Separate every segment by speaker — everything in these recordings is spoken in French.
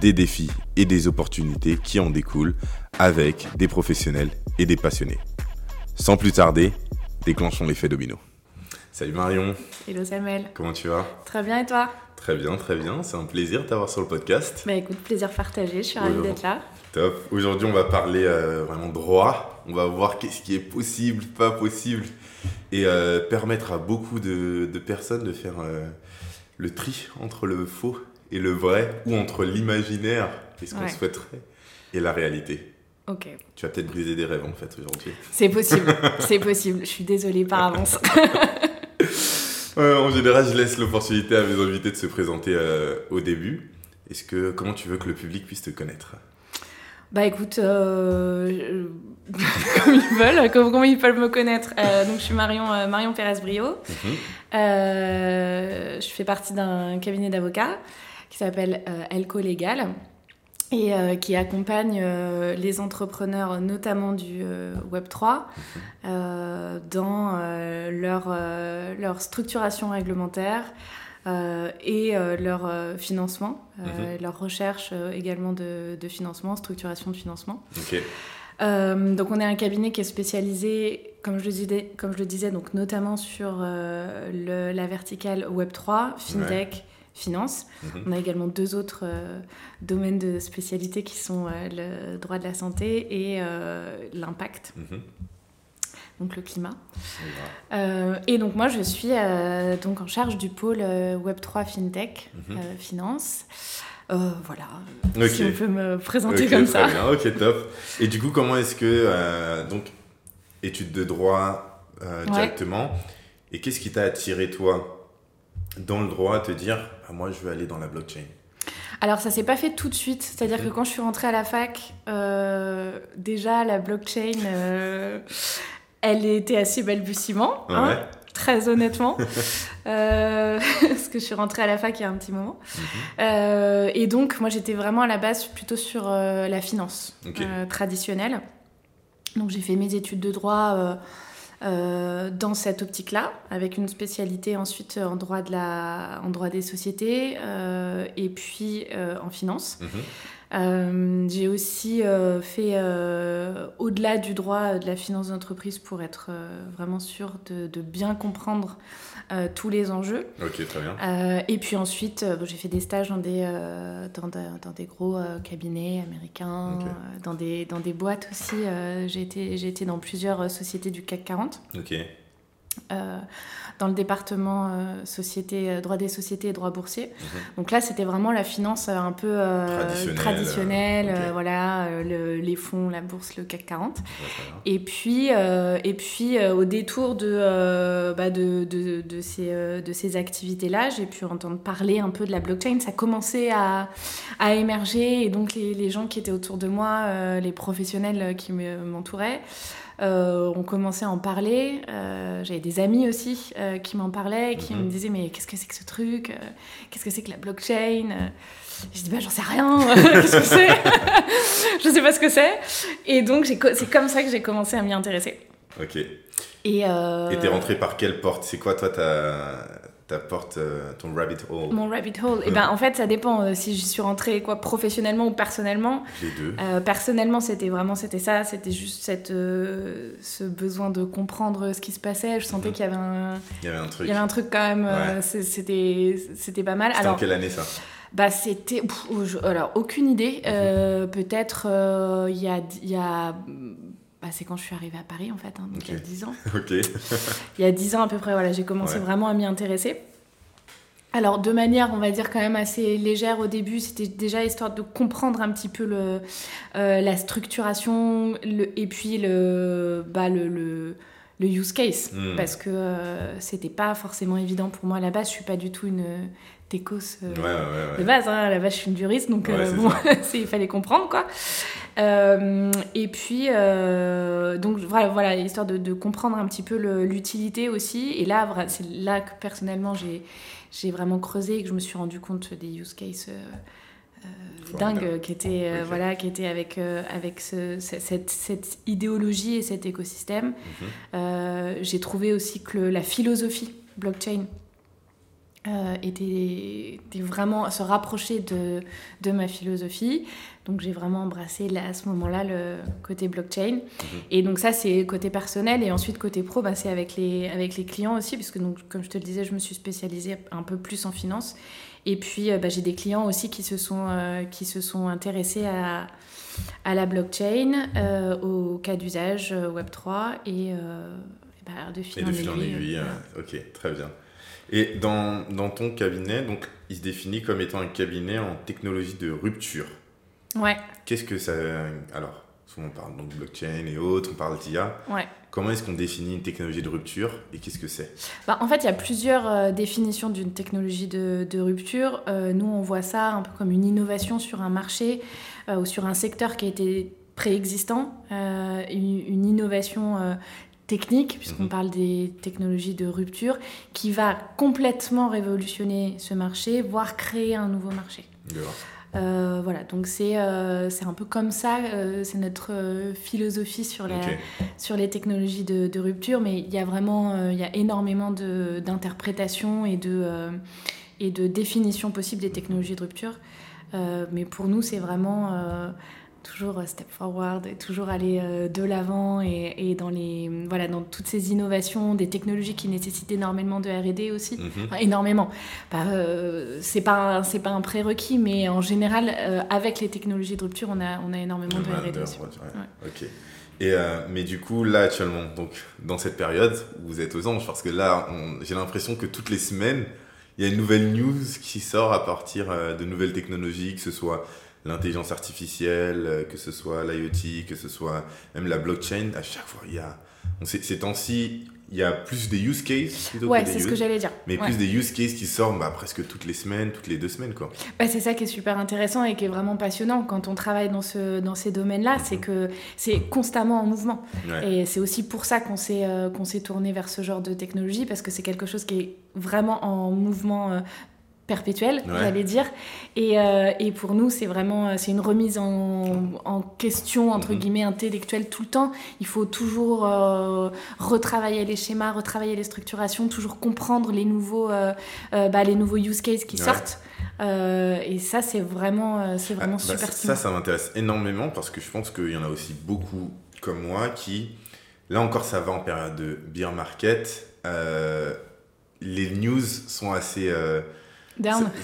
Speaker 1: des défis et des opportunités qui en découlent avec des professionnels et des passionnés. Sans plus tarder, déclenchons l'effet domino. Salut Marion.
Speaker 2: Hello Samuel.
Speaker 1: Comment tu vas?
Speaker 2: Très bien et toi?
Speaker 1: Très bien, très bien. C'est un plaisir de t'avoir sur le podcast.
Speaker 2: Bah écoute, plaisir partagé. Je suis ravie d'être là.
Speaker 1: Top. Aujourd'hui, on va parler euh, vraiment droit. On va voir qu'est-ce qui est possible, pas possible. Et euh, permettre à beaucoup de, personnes de faire euh, le tri entre le faux et le vrai, ou entre l'imaginaire et ce qu'on souhaiterait, et la réalité.
Speaker 2: Ok.
Speaker 1: Tu vas peut-être briser des rêves en fait aujourd'hui.
Speaker 2: C'est possible, c'est possible. Je suis désolée par avance.
Speaker 1: en général, je laisse l'opportunité à mes invités de se présenter euh, au début. Est-ce que comment tu veux que le public puisse te connaître?
Speaker 2: Bah écoute, euh, comme ils veulent, comment, ils peuvent me connaître. Euh, donc je suis Marion, Marion Pérez-Brio. Mhm. je fais partie d'un cabinet d'avocats qui s'appelle Elco Legal et euh, qui accompagne euh, les entrepreneurs, notamment du euh, Web3, dans leur, leur structuration réglementaire et leur financement, mhm. leur recherche également de, de, financement, structuration de financement. donc on est un cabinet qui est spécialisé, comme je le disais, comme je le disais donc notamment sur le, la verticale Web3, FinTech, finance. Mhm. On a également deux autres euh, domaines de spécialité qui sont euh, le droit de la santé et euh, l'impact. Mhm. Donc le climat. et donc moi je suis donc en charge du pôle Web3 FinTech, mhm. Finance. voilà, si on peut me présenter comme ça.
Speaker 1: Bien. Ok, top. Et du coup, comment est-ce que, donc, études de droit directement, et qu'est-ce qui t'a attiré toi? Dans le droit à te dire ah, moi je veux aller dans la blockchain
Speaker 2: alors ça s'est pas fait tout de suite, c'est-à-dire que quand je suis rentrée à la fac, euh, déjà la blockchain, euh, elle était assez balbutiement, hein, très honnêtement, euh, parce que je suis rentrée à la fac il y a un petit moment. Mhm. et donc moi j'étais vraiment à la base plutôt sur la finance traditionnelle. Donc j'ai fait mes études de droit euh, dans cette optique-là, avec une spécialité ensuite en droit, des sociétés euh, et puis euh, en finance. Mhm. j'ai aussi fait au-delà du droit de la finance d'entreprise pour être vraiment sûr de, de bien comprendre euh, tous les enjeux.
Speaker 1: Ok, très bien.
Speaker 2: Euh, et puis ensuite, euh, j'ai fait des stages dans des, dans, dans, des gros cabinets américains, dans, des, dans des boîtes aussi. j'ai été, été dans plusieurs sociétés du CAC 40.
Speaker 1: Ok
Speaker 2: dans le département euh, société, euh, droit des sociétés et droit boursier. Mhm. Donc là, c'était vraiment la finance euh, un peu traditionnelle, voilà, les fonds, la bourse, le CAC 40. et puis, et puis au détour de, bah, de, de, de, ces, de ces activités-là, j'ai pu entendre parler un peu de la blockchain. Ça commençait à, à émerger et donc les, les, gens qui étaient autour de moi, les professionnels qui m'entouraient, euh, on commençait à en parler. Euh, j'avais des amis aussi euh, qui m'en parlaient, qui me mhm. disaient mais qu'est-ce que c'est que ce truc Qu'est-ce que c'est que la blockchain Je dis bah j'en sais rien. qu'est-ce que c'est? Je sais pas ce que c'est. Et donc c'est comme ça que j'ai commencé à m'y intéresser.
Speaker 1: Ok. Et t'es rentré par quelle porte? C'est quoi toi ta t'apportes euh, ton rabbit hole
Speaker 2: Mon rabbit hole, et eh ben, en fait, ça dépend euh, si j'y suis rentrée quoi, professionnellement ou personnellement.
Speaker 1: Les deux.
Speaker 2: Euh, personnellement, c'était vraiment c'était ça, c'était juste cette, ce besoin de comprendre ce qui se passait. Je sentais mhm. qu'il y avait un,
Speaker 1: il y avait un truc.
Speaker 2: Il y avait un truc quand même, c'était, c'était pas mal.
Speaker 1: Alors, en quelle année ça?
Speaker 2: bah, c'était. Alors, aucune idée. Mhm. Peut-être il y a. Y a bah, c'est quand je suis arrivée à Paris en fait, hein, donc il y a 10 ans.
Speaker 1: ok.
Speaker 2: il y a 10 ans à peu près, voilà, j'ai commencé vraiment à m'y intéresser. Alors de manière, on va dire quand même assez légère au début, c'était déjà histoire de comprendre un petit peu le, euh, la structuration le, et puis le, bah, le, le, le use case, hmm. parce que euh, c'était pas forcément évident pour moi à la base. Je suis pas du tout une techos
Speaker 1: euh,
Speaker 2: de base. Hein. La base, je suis une juriste, donc bon, il fallait comprendre quoi. et puis, donc voilà, voilà histoire de, de, comprendre un petit peu l'utilité aussi. Et là, c'est là que personnellement, j'ai vraiment creusé et que je me suis rendu compte des use cases dingue qui était euh, voilà qui était avec euh, avec cette, cette, idéologie et cet écosystème mhm. euh, j'ai trouvé aussi que la philosophie blockchain était, était, vraiment se rapprocher de, de ma philosophie donc j'ai vraiment embrassé là, à ce moment-là le côté blockchain mhm. et donc ça c'est côté personnel et ensuite côté pro bah, c'est avec les avec les clients aussi puisque donc comme je te le disais je me suis spécialisée un peu plus en finance et puis, euh, bah, j'ai des clients aussi qui se sont, euh, qui se sont intéressés à, à la blockchain, euh, au cas d'usage Web3 et, bah, de fil,
Speaker 1: et de fil en aiguille. ok, très bien. Et dans, dans, ton cabinet, donc, il se définit comme étant un cabinet en technologie de rupture.
Speaker 2: Ouais.
Speaker 1: Qu'est-ce que ça. Alors, souvent on parle donc de blockchain et autres, on parle d'IA.
Speaker 2: Ouais.
Speaker 1: Comment est-ce qu'on définit une technologie de rupture et qu'est-ce que c'est?
Speaker 2: Bah, En fait, il y a plusieurs euh, définitions d'une technologie de, rupture. Euh, nous, on voit ça un peu comme une innovation sur un marché euh, ou sur un secteur qui a été préexistant, une, innovation technique, puisqu'on mhm. parle des technologies de rupture, qui va complètement révolutionner ce marché, voire créer un nouveau marché. Euh, voilà, donc c'est euh, c'est un peu comme ça, euh, c'est notre philosophie sur, la, sur les technologies de, de, rupture, mais il y a vraiment il y a énormément d'interprétations et, de et de définitions possibles des technologies de rupture. mais pour nous, c'est vraiment toujours euh, step forward, et toujours aller euh, de l'avant et, dans les voilà dans toutes ces innovations, des technologies qui nécessitent énormément de R&D aussi, mhm. énormément. Bah, euh, c'est pas c'est pas un prérequis, mais en général avec les technologies de rupture, on a on a énormément de R&D.
Speaker 1: Ok. Et mais du coup là actuellement, donc dans cette période, vous êtes aux anges parce que là j'ai l'impression que toutes les semaines il y a une nouvelle news qui sort à partir de nouvelles technologies, que ce soit l'intelligence artificielle, euh, que ce soit l'IoT, que ce soit même la blockchain, à chaque fois, il y a. Ces temps-ci, il y a plus des use cases.
Speaker 2: Ouais, c'est ce que j'allais dire.
Speaker 1: Mais plus des use cases qui sortent bah, presque toutes les semaines, toutes les deux semaines. quoi.
Speaker 2: Bah, c'est ça qui est super intéressant et qui est vraiment passionnant quand on travaille dans, ce, dans ces domaines-là, c'est mhm. que c'est constamment en mouvement. Et c'est aussi pour ça qu'on s'est euh, qu'on s'est tourné vers ce genre de technologie, parce que c'est quelque chose qui est vraiment en mouvement euh, perpétuelle, j'allais dire. Et, euh, et, pour nous, c'est vraiment euh, c'est une remise en, en question, entre mhm. guillemets, intellectuelle tout le temps. Il faut toujours euh, retravailler les schémas, retravailler les structurations, toujours comprendre les nouveaux, bah, les nouveaux use cases qui sortent. et ça, c'est vraiment, c'est vraiment ah, bah, super
Speaker 1: Ça, ça m'intéresse énormément parce que je pense qu'il y en a aussi beaucoup comme moi qui, là encore, ça va en période de beer market. les news sont assez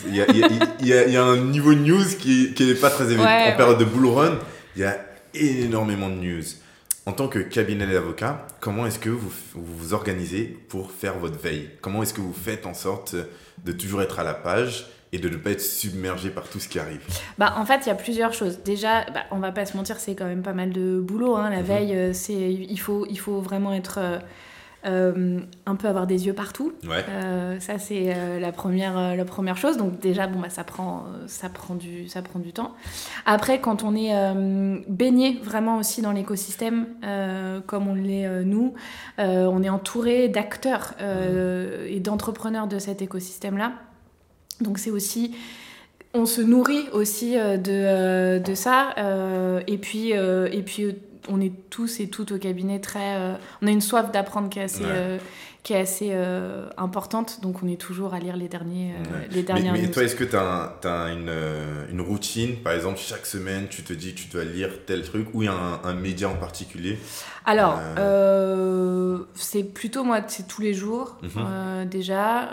Speaker 1: il y, a, un niveau de news qui n'est pas très élevé. en période de bull run, il y a énormément de news. En tant que cabinet d'avocat, comment est-ce que vous, vous organisez pour faire votre veille? Comment est-ce que vous faites en sorte de toujours être à la page et de ne pas être submergé par tout ce qui arrive?
Speaker 2: Bah, En fait, il y a plusieurs choses. Déjà, bah, on va pas se mentir, c'est quand même pas mal de boulot. Hein. La mhm. veille, euh, c'est il faut, il faut vraiment être... Euh, euh, un peu avoir des yeux partout. Euh, ça, c'est euh, la, première, la première chose. Donc déjà, bon, bah, ça, prend, ça, prend du, ça prend du temps. Après, quand on est baigné vraiment aussi dans l'écosystème, comme on l'est nous, on est entouré d'acteurs mmh. et d'entrepreneurs de cet écosystème-là. Donc c'est aussi on se nourrit aussi de, de ça. et puis, et puis on est tous et toutes au cabinet très. Euh, on a une soif d'apprendre qui est assez, euh, qui est assez euh, importante, donc on est toujours à lire les, derniers, les dernières
Speaker 1: Mais, mais toi, est-ce que tu as, as une, une, routine? Par exemple, chaque semaine, tu te dis que tu dois lire tel truc ou il y a un, média en particulier?
Speaker 2: Alors, c'est plutôt moi, c'est tous les jours mhm. déjà.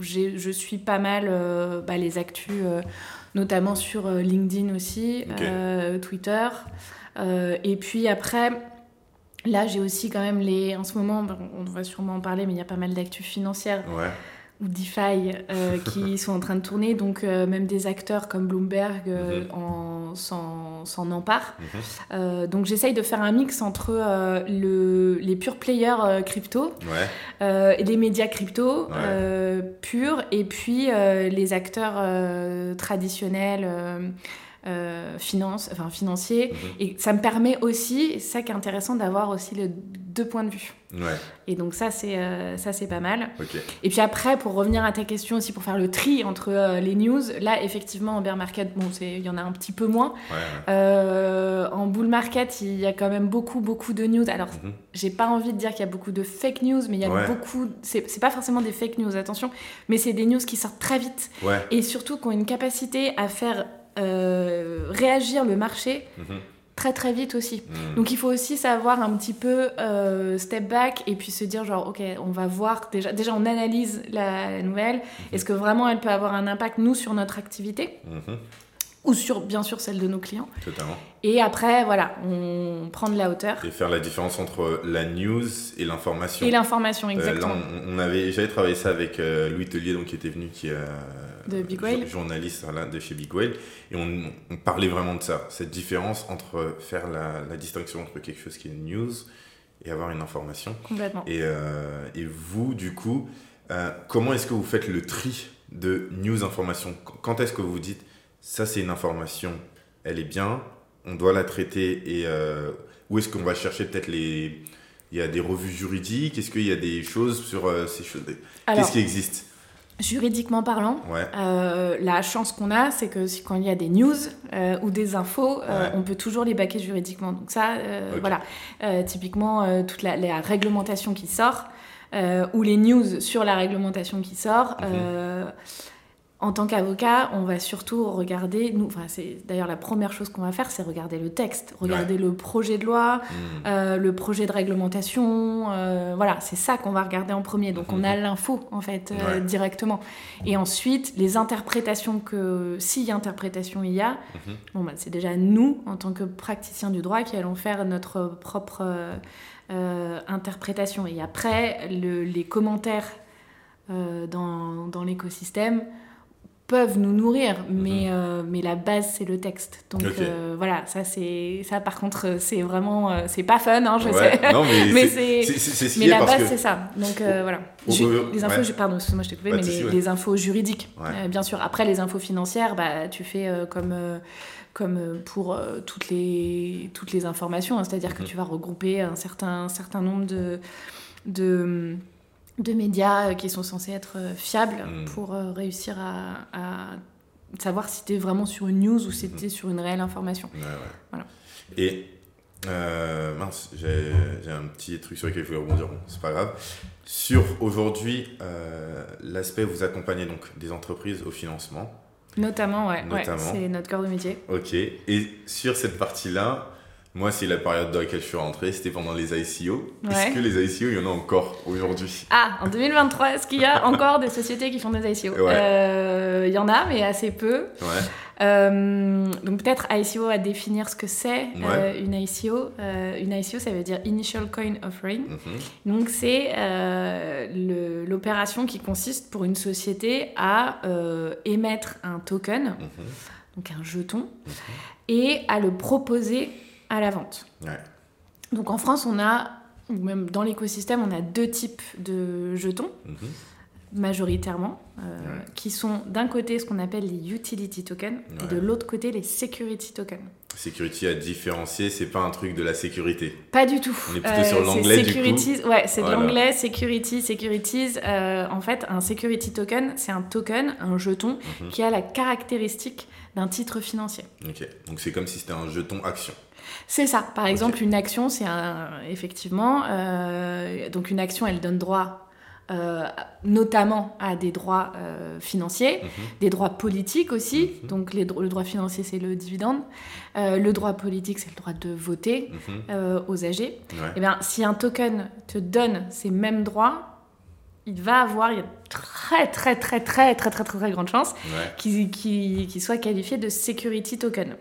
Speaker 2: je suis pas mal bah, les actus, notamment sur LinkedIn aussi, Twitter. Euh, et puis après, là, j'ai aussi quand même les. En ce moment, on va sûrement en parler, mais il y a pas mal d'actus financières. ou DeFi euh, qui sont en train de tourner. Donc, euh, même des acteurs comme Bloomberg mhm. s'en emparent. Mhm. donc, j'essaye de faire un mix entre le, les purs players crypto, et les médias crypto purs, et puis les acteurs traditionnels euh, finance, enfin, financier.
Speaker 1: Mhm.
Speaker 2: Et ça me permet aussi, c'est ça qui est intéressant, d'avoir aussi les deux points de vue.
Speaker 1: Ouais,
Speaker 2: Et donc ça, c'est euh, ça c'est pas mal. Et puis après, pour revenir à ta question aussi, pour faire le tri entre euh, les news, là, effectivement, en bear market, bon, c'est- il y en a un petit peu moins.
Speaker 1: Ouais.
Speaker 2: Euh, en bull market, il y a quand même beaucoup, beaucoup de news. Alors,
Speaker 1: Mhm.
Speaker 2: j'ai pas envie de dire qu'il y a beaucoup de fake news, mais il y a
Speaker 1: Ouais.
Speaker 2: beaucoup. C'est c'est pas forcément des fake news, attention, mais c'est des news qui sortent très vite et surtout qui ont une capacité à faire euh, réagir le marché
Speaker 1: Mhm.
Speaker 2: très très vite aussi.
Speaker 1: Mhm.
Speaker 2: Donc il faut aussi savoir un petit peu euh, step back et puis se dire genre ok on va voir déjà déjà on analyse la, la nouvelle est-ce que vraiment elle peut avoir un impact nous sur notre activité?
Speaker 1: Mhm.
Speaker 2: Ou sur bien sûr celle de nos clients
Speaker 1: Totalement.
Speaker 2: et après voilà on prend de la hauteur
Speaker 1: Et faire la différence entre la news et l'information.
Speaker 2: et l'information
Speaker 1: Euh,
Speaker 2: exactement
Speaker 1: là, on, on avait, j'avais travaillé ça avec euh, Louis Tellier, donc qui était venu, qui est euh,
Speaker 2: De Big Whale.
Speaker 1: journaliste de chez Big Whale, et on, on parlait vraiment de ça, cette différence entre faire la, la distinction entre quelque chose qui est news et avoir une information.
Speaker 2: complètement
Speaker 1: Et, euh, et vous, du coup, comment est-ce que vous faites le tri de news information? Quand est-ce que vous dites ça, c'est une information, elle est bien, on doit la traiter et euh, où est-ce qu'on va chercher peut-être les. Il y a des revues juridiques, est-ce qu'il y a des choses sur euh, ces choses? Qu'est-ce qui existe?
Speaker 2: juridiquement parlant
Speaker 1: Ouais,
Speaker 2: Euh, la chance qu'on a, c'est que si, quand il y a des news euh, ou des infos, euh,
Speaker 1: Ouais.
Speaker 2: on peut toujours les baquer juridiquement. Donc ça, voilà. Typiquement, toute la, la réglementation qui sort, ou les news sur la réglementation qui sort,
Speaker 1: Mhm.
Speaker 2: En tant qu'avocat, on va surtout regarder, nous, enfin, c'est d'ailleurs la première chose qu'on va faire, c'est regarder le texte, regarder le projet de loi,
Speaker 1: Hmm.
Speaker 2: euh, le projet de réglementation, euh, voilà, c'est ça qu'on va regarder en premier. Donc on a l'info en fait euh,
Speaker 1: Ouais.
Speaker 2: directement. Et ensuite, les interprétations que, si interprétation il y a,
Speaker 1: Mhm.
Speaker 2: bon bah, c'est déjà nous en tant que praticiens du droit qui allons faire notre propre interprétation. Et après, le- les commentaires dans, dans l'écosystème peuvent nous nourrir, mais, euh, mais la base c'est le texte. Donc
Speaker 1: Mhm.
Speaker 2: Euh, voilà, ça c'est ça par contre euh, c'est vraiment euh, c'est pas fun, hein, je
Speaker 1: Ouais,
Speaker 2: sais.
Speaker 1: non, mais,
Speaker 2: Mais
Speaker 1: c'est
Speaker 2: c'est-
Speaker 1: c'est- c'est- c'est ce
Speaker 2: Mais la
Speaker 1: parce
Speaker 2: base
Speaker 1: que.
Speaker 2: c'est ça. Donc voilà. Ju- les infos,
Speaker 1: ouais.
Speaker 2: pardon, excuse-moi, je t'ai coupé, mais les,
Speaker 1: souci, ouais.
Speaker 2: les infos juridiques, bien sûr. Après les infos financières, bah tu fais comme comme pour euh, toutes les toutes les informations, hein. c'est-à-dire que
Speaker 1: Mhm.
Speaker 2: tu vas regrouper un certain certain nombre de de de médias euh, qui sont censés être euh, fiables
Speaker 1: Mhm.
Speaker 2: pour euh, réussir à, à savoir si tu es vraiment sur une news ou si tu es sur une réelle information.
Speaker 1: Ouais, ouais.
Speaker 2: Voilà.
Speaker 1: Et euh, mince, j'ai un petit truc sur lequel il faut rebondir, bon, c'est pas grave. Sur aujourd'hui, euh, l'aspect vous accompagnez donc des entreprises au financement.
Speaker 2: Notamment, ouais, c'est notre corps de métier.
Speaker 1: Ok. Et sur cette partie-là, moi, c'est la période dans laquelle je suis rentré, c'était pendant les ICO.
Speaker 2: Ouais.
Speaker 1: Est-ce que les ICO, il y en a encore aujourd'hui?
Speaker 2: Ah, en 2023, est-ce qu'il y a encore des sociétés qui font des ICO
Speaker 1: Ouais.
Speaker 2: Euh, Il y en a, mais assez peu.
Speaker 1: Ouais.
Speaker 2: Euh, donc peut-être ICO à définir ce que c'est euh, une ICO. Une ICO, ça veut dire Initial Coin Offering.
Speaker 1: Mhm.
Speaker 2: Donc c'est l'opération qui consiste pour une société à émettre un token,
Speaker 1: Mhm.
Speaker 2: donc un jeton, et à le proposer à la vente.
Speaker 1: Ouais.
Speaker 2: Donc en France, on a, ou même dans l'écosystème, on a deux types de jetons,
Speaker 1: Mhm.
Speaker 2: majoritairement, euh,
Speaker 1: Ouais.
Speaker 2: qui sont d'un côté ce qu'on appelle les utility tokens, et de l'autre côté les security tokens.
Speaker 1: Security à différencier, c'est pas un truc de la sécurité.
Speaker 2: Pas du tout.
Speaker 1: On est plutôt sur
Speaker 2: c'est
Speaker 1: l'anglais, du
Speaker 2: securities- Ouais, c'est
Speaker 1: Voilà.
Speaker 2: de l'anglais, security, securities. Euh, en fait, un security token, c'est un token, un jeton,
Speaker 1: Mhm.
Speaker 2: qui a la caractéristique d'un titre financier.
Speaker 1: Ok. Donc c'est comme si c'était un jeton action.
Speaker 2: C'est ça. Par exemple, une action, c'est un, effectivement, euh, donc une action, elle donne droit euh, notamment à des droits euh, financiers,
Speaker 1: Mhm.
Speaker 2: des droits politiques aussi.
Speaker 1: Mhm.
Speaker 2: Donc les dro- le droit financier, c'est le dividende. Euh, le droit politique, c'est le droit de voter
Speaker 1: Mhm.
Speaker 2: aux âgés.
Speaker 1: Ouais.
Speaker 2: Eh bien, si un token te donne ces mêmes droits, il va avoir il y a très très très très très très très, très grande chance
Speaker 1: ouais.
Speaker 2: qu'il qu soit qualifié de security token.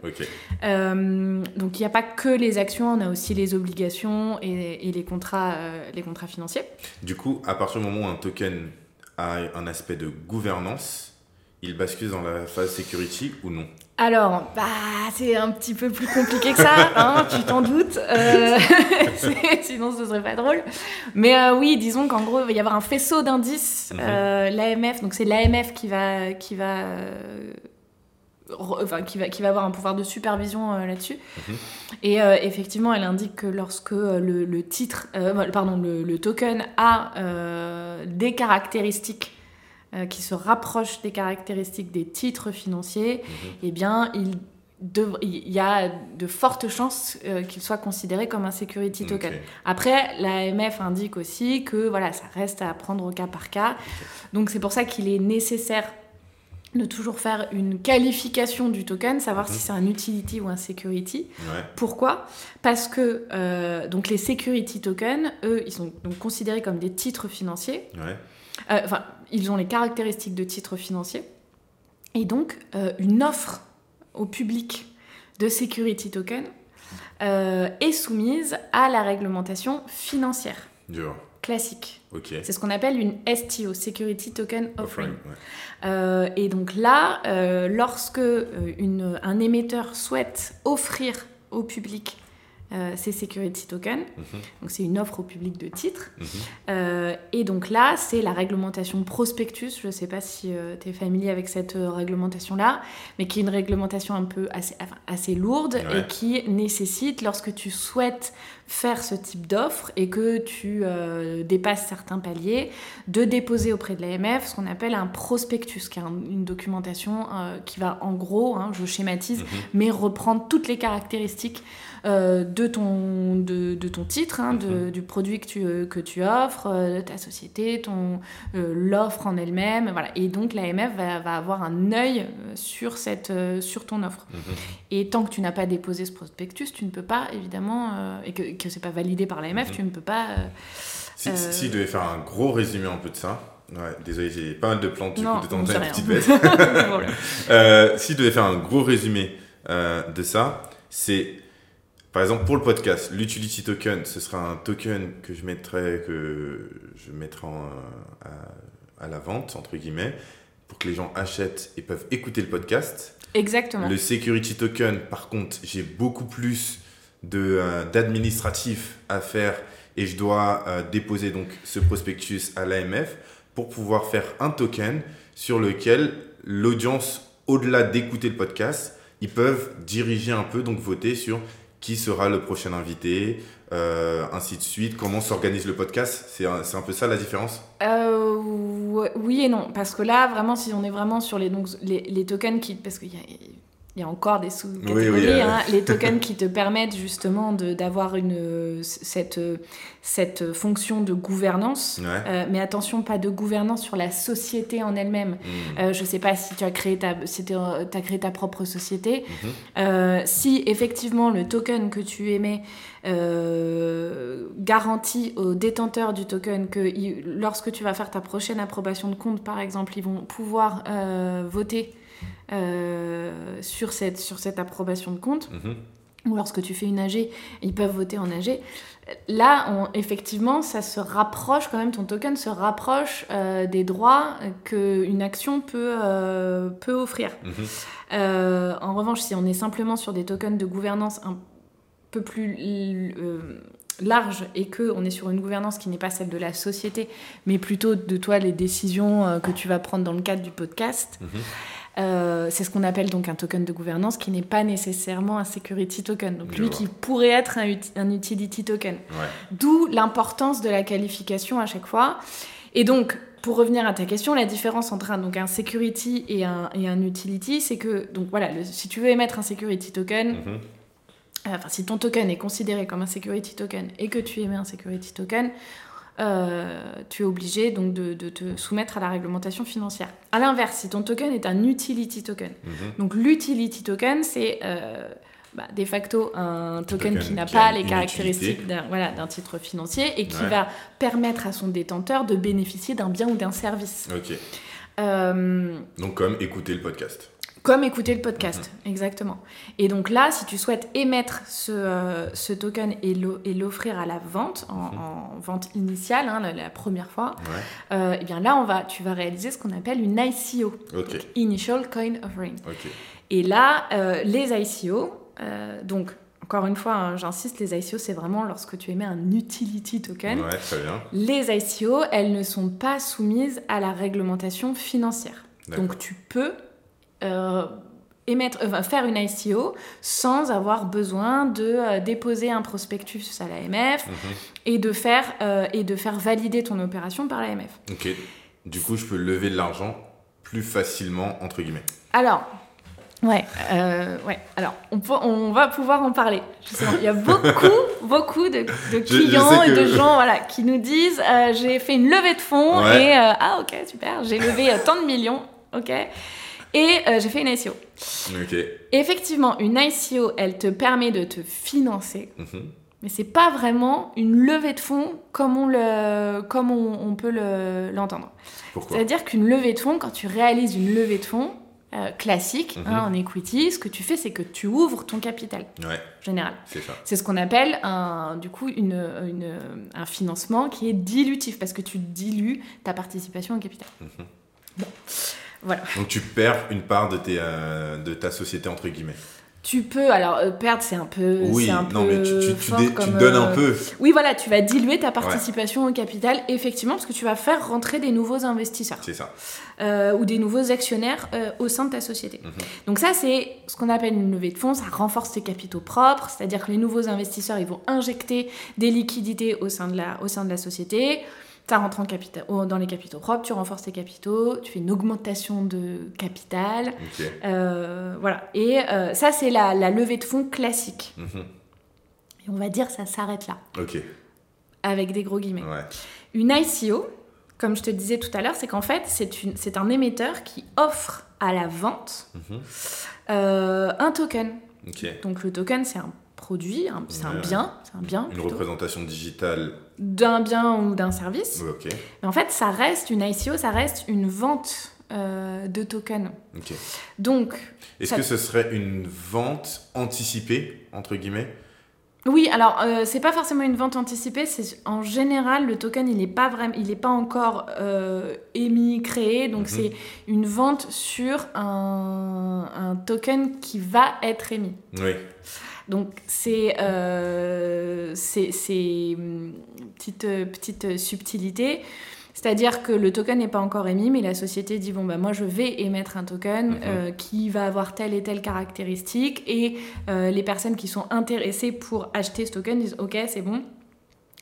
Speaker 2: Euh, donc il n'y a pas que les actions, on a aussi les obligations et, et les, contrats, euh, les contrats financiers.
Speaker 1: Du coup, à partir du moment où un token a un aspect de gouvernance, il bascule dans la phase security ou non?
Speaker 2: Alors, bah, c'est un petit peu plus compliqué que ça, hein, tu t'en doutes. euh, sinon, ce serait pas drôle. Mais euh, oui, disons qu'en gros, il va y avoir un faisceau d'indices.
Speaker 1: Mhm.
Speaker 2: euh, L'AMF, donc c'est l'AMF qui va, qui va enfin, qui, va, qui va avoir un pouvoir de supervision euh, là-dessus.
Speaker 1: Mhm.
Speaker 2: Et euh, effectivement, elle indique que lorsque euh, le, le titre, pardon, le, le token a des caractéristiques euh, qui se rapprochent des caractéristiques des titres financiers,
Speaker 1: Mhm.
Speaker 2: eh bien, il, y a de fortes chances euh, qu'il soit considéré comme un security token.
Speaker 1: Ok.
Speaker 2: Après, l'AMF indique aussi que voilà, ça reste à prendre au cas par cas. Donc c'est pour ça qu'il est nécessaire de toujours faire une qualification du token, savoir
Speaker 1: Mhm.
Speaker 2: si c'est un utility ou un security.
Speaker 1: Ouais.
Speaker 2: Pourquoi? Parce que euh, donc les security tokens, eux, ils sont donc considérés comme des titres financiers.
Speaker 1: Ouais.
Speaker 2: Euh, Enfin, ils ont les caractéristiques de titres financiers. Et donc, euh, une offre au public de security token euh, est soumise à la réglementation financière classique.
Speaker 1: Ok.
Speaker 2: C'est ce qu'on appelle une STO, Security Token Offering.
Speaker 1: Offering, ouais.
Speaker 2: Euh, et donc là, lorsque une- un émetteur souhaite offrir au public euh, ces security tokens,
Speaker 1: Mhm.
Speaker 2: donc c'est une offre au public de titres,
Speaker 1: Mhm.
Speaker 2: euh, et donc là, c'est la réglementation prospectus, je ne sais pas si tu es familier avec cette euh, réglementation-là, mais qui est une réglementation un peu assez, enfin, assez lourde
Speaker 1: Ouais.
Speaker 2: et qui nécessite, lorsque tu souhaites faire ce type d'offre et que tu euh, dépasses certains paliers, de déposer auprès de l'AMF ce qu'on appelle un prospectus, qui est un- une documentation euh, qui va en gros, hein, je schématise,
Speaker 1: Mhm.
Speaker 2: mais reprendre toutes les caractéristiques euh, de, ton, de, de ton titre, hein, de- du produit que tu, euh, que tu offres, euh, de ta société, ton, l'offre en elle-même. Voilà. Et donc l'AMF va, va avoir un œil sur, cette, sur ton offre.
Speaker 1: Mhm.
Speaker 2: Et tant que tu n'as pas déposé ce prospectus, tu ne peux pas, évidemment, et que, que ce n'est pas validé par l'AMF,
Speaker 1: Mhm.
Speaker 2: tu ne peux pas...
Speaker 1: Si,
Speaker 2: Euh,
Speaker 1: si- devais faire un gros résumé un peu de ça, ouais, désolé, j'ai pas mal de plantes, du
Speaker 2: Non,
Speaker 1: coup, de temps en une petite baisse. Euh, si je devais faire un gros résumé euh, de ça, c'est par exemple pour le podcast, l'utility token, ce sera un token que je mettrais que je mettrai en, euh, à, à la vente entre guillemets pour que les gens achètent et peuvent écouter le podcast.
Speaker 2: Exactement.
Speaker 1: Le security token, par contre, j'ai beaucoup plus euh, d'administratif à faire et je dois euh, déposer donc ce prospectus à l'AMF pour pouvoir faire un token sur lequel l'audience, au-delà d'écouter le podcast, ils peuvent diriger un peu, donc voter sur qui sera le prochain invité, euh, ainsi de suite, comment s'organise le podcast? C'est un, peu ça la différence?
Speaker 2: Euh, oui et non, parce que là, vraiment, si on est vraiment sur les, donc, les, tokens qui... Parce il y a encore des sous-catégories,
Speaker 1: Oui, oui, euh.
Speaker 2: hein, les tokens qui te permettent justement d'avoir une cette, cette fonction de gouvernance.
Speaker 1: Ouais.
Speaker 2: Euh, mais attention, pas de gouvernance sur la société en elle-même.
Speaker 1: Hmm.
Speaker 2: Euh, je sais pas si tu as créé ta, si as créé ta propre société.
Speaker 1: Mhm.
Speaker 2: Si effectivement le token que tu émets garantit aux détenteurs du token que lorsque tu vas faire ta prochaine approbation de compte, par exemple, ils vont pouvoir voter euh, sur, cette, sur cette approbation de compte,
Speaker 1: Mhm.
Speaker 2: ou lorsque tu fais une AG, ils peuvent voter en AG. Là, on- effectivement, ça se rapproche quand même, ton token se rapproche euh, des droits qu'une action peut, euh, peut offrir.
Speaker 1: Mhm.
Speaker 2: Euh, en revanche, si on est simplement sur des tokens de gouvernance un peu plus large et que on est sur une gouvernance qui n'est pas celle de la société, mais plutôt de toi les décisions que tu vas prendre dans le cadre du podcast.
Speaker 1: Mhm.
Speaker 2: Euh, c'est ce qu'on appelle donc un token de gouvernance qui n'est pas nécessairement un security token. Donc lui qui pourrait être un, uti- un utility token.
Speaker 1: Ouais.
Speaker 2: D'où l'importance de la qualification à chaque fois. Et donc, pour revenir à ta question, la différence entre un, donc un security et un, et un utility, c'est que, donc voilà, le- si tu veux émettre un security token,
Speaker 1: Mhm.
Speaker 2: euh, enfin, si ton token est considéré comme un security token et que tu émets un security token, euh, tu es obligé donc de, de te soumettre à la réglementation financière. À l'inverse, si ton token est un utility token,
Speaker 1: Mhm.
Speaker 2: donc l'utility token, c'est euh, bah, de facto un token,
Speaker 1: token
Speaker 2: qui n'a pas les caractéristiques d'un voilà, titre financier et qui
Speaker 1: Ouais.
Speaker 2: va permettre à son détenteur de bénéficier d'un bien ou d'un service.
Speaker 1: Ok.
Speaker 2: Euh,
Speaker 1: Donc comme écouter le podcast.
Speaker 2: Comme écouter le podcast, exactement. Et donc là, si tu souhaites émettre ce, euh, ce token et l'o- et l'offrir à la vente, en,
Speaker 1: Mhm.
Speaker 2: en vente initiale, hein, la, la première fois,
Speaker 1: Ouais.
Speaker 2: euh, eh bien là, on va, tu vas réaliser ce qu'on appelle une ICO. Initial Coin Offering. Et là, euh, les ICO, euh, donc encore une fois, hein, j'insiste, les ICO, c'est vraiment lorsque tu émets un utility token.
Speaker 1: Ouais, très bien.
Speaker 2: Les ICO, elles ne sont pas soumises à la réglementation financière. Donc tu peux euh, émettre, euh, enfin, faire une ICO sans avoir besoin de euh, déposer un prospectus à l'AMF
Speaker 1: Mhm.
Speaker 2: et, de faire, euh, et de faire valider ton opération par l'AMF.
Speaker 1: Ok. Du coup, je peux lever de l'argent plus facilement, entre guillemets.
Speaker 2: Alors, ouais, euh, ouais. Alors, on, peut- on va pouvoir en parler. Justement, il y a beaucoup, beaucoup de, de
Speaker 1: je
Speaker 2: clients et de gens, voilà, qui nous disent euh, j'ai fait une levée de fonds
Speaker 1: Ouais.
Speaker 2: et euh, ah ok super, j'ai levé tant de millions, ok, et euh, j'ai fait une ICO.
Speaker 1: Ok.
Speaker 2: Effectivement, une ICO, elle te permet de te financer,
Speaker 1: Mhm.
Speaker 2: mais c'est pas vraiment une levée de fonds comme on le, comme on, on peut le- l'entendre.
Speaker 1: Pourquoi?
Speaker 2: C'est-à-dire qu'une levée de fonds, quand tu réalises une levée de fonds euh, classique
Speaker 1: Mhm.
Speaker 2: hein, en equity, ce que tu fais, c'est que tu ouvres ton capital
Speaker 1: Ouais,
Speaker 2: général.
Speaker 1: c'est ça.
Speaker 2: C'est ce qu'on appelle un, du coup une, une- un financement qui est dilutif parce que tu dilues ta participation au capital.
Speaker 1: Mhm.
Speaker 2: Bon, voilà.
Speaker 1: Donc tu perds une part de, tes, euh, de ta société, entre guillemets.
Speaker 2: Tu peux, alors euh, perdre, c'est un peu,
Speaker 1: Oui,
Speaker 2: un
Speaker 1: non,
Speaker 2: peu
Speaker 1: mais tu, tu, tu,
Speaker 2: fort
Speaker 1: dé- tu
Speaker 2: comme,
Speaker 1: donnes
Speaker 2: euh,
Speaker 1: un peu.
Speaker 2: Oui, voilà, tu vas diluer ta participation au capital, effectivement, parce que tu vas faire rentrer des nouveaux investisseurs.
Speaker 1: C'est ça.
Speaker 2: euh, ou des nouveaux actionnaires euh, au sein de ta société.
Speaker 1: Mhm.
Speaker 2: Donc ça, c'est ce qu'on appelle une levée de fonds, ça renforce tes capitaux propres, c'est-à-dire que les nouveaux investisseurs, ils vont injecter des liquidités au sein de la, au sein de la société. Ça rentre en capita- au- dans les capitaux propres, tu renforces tes capitaux, tu fais une augmentation de capital.
Speaker 1: Ok.
Speaker 2: euh, voilà. Et euh, ça, c'est la, la levée de fonds classique.
Speaker 1: Mhm.
Speaker 2: Et on va dire ça s'arrête là,
Speaker 1: Ok.
Speaker 2: avec des gros guillemets.
Speaker 1: Ouais.
Speaker 2: Une ICO, comme je te disais tout à l'heure, c'est qu'en fait, c'est un émetteur qui offre à la vente
Speaker 1: Mhm.
Speaker 2: euh, un token.
Speaker 1: Ok.
Speaker 2: Donc le token, c'est un produit, c'est un bien, c'est un bien
Speaker 1: Une
Speaker 2: plutôt,
Speaker 1: représentation digitale.
Speaker 2: D'un bien ou d'un service. Mais en fait, ça reste une ICO, ça reste une vente euh, de token.
Speaker 1: Ok.
Speaker 2: Donc,
Speaker 1: Est-ce
Speaker 2: Ça-
Speaker 1: que ce serait une vente anticipée, entre guillemets?
Speaker 2: Oui, alors euh, c'est pas forcément une vente anticipée, c'est en général le token il n'est pas vraiment, il est pas encore euh, émis, créé, donc
Speaker 1: Mhm.
Speaker 2: c'est une vente sur un, un token qui va être émis.
Speaker 1: Oui.
Speaker 2: Donc c'est euh, c'est, hum, petite euh, c'est-à-dire que le token n'est pas encore émis, mais la société dit bon bah moi je vais émettre un token
Speaker 1: Mhm.
Speaker 2: euh, qui va avoir telle et telle caractéristique et euh, les personnes qui sont intéressées pour acheter ce token disent ok c'est bon.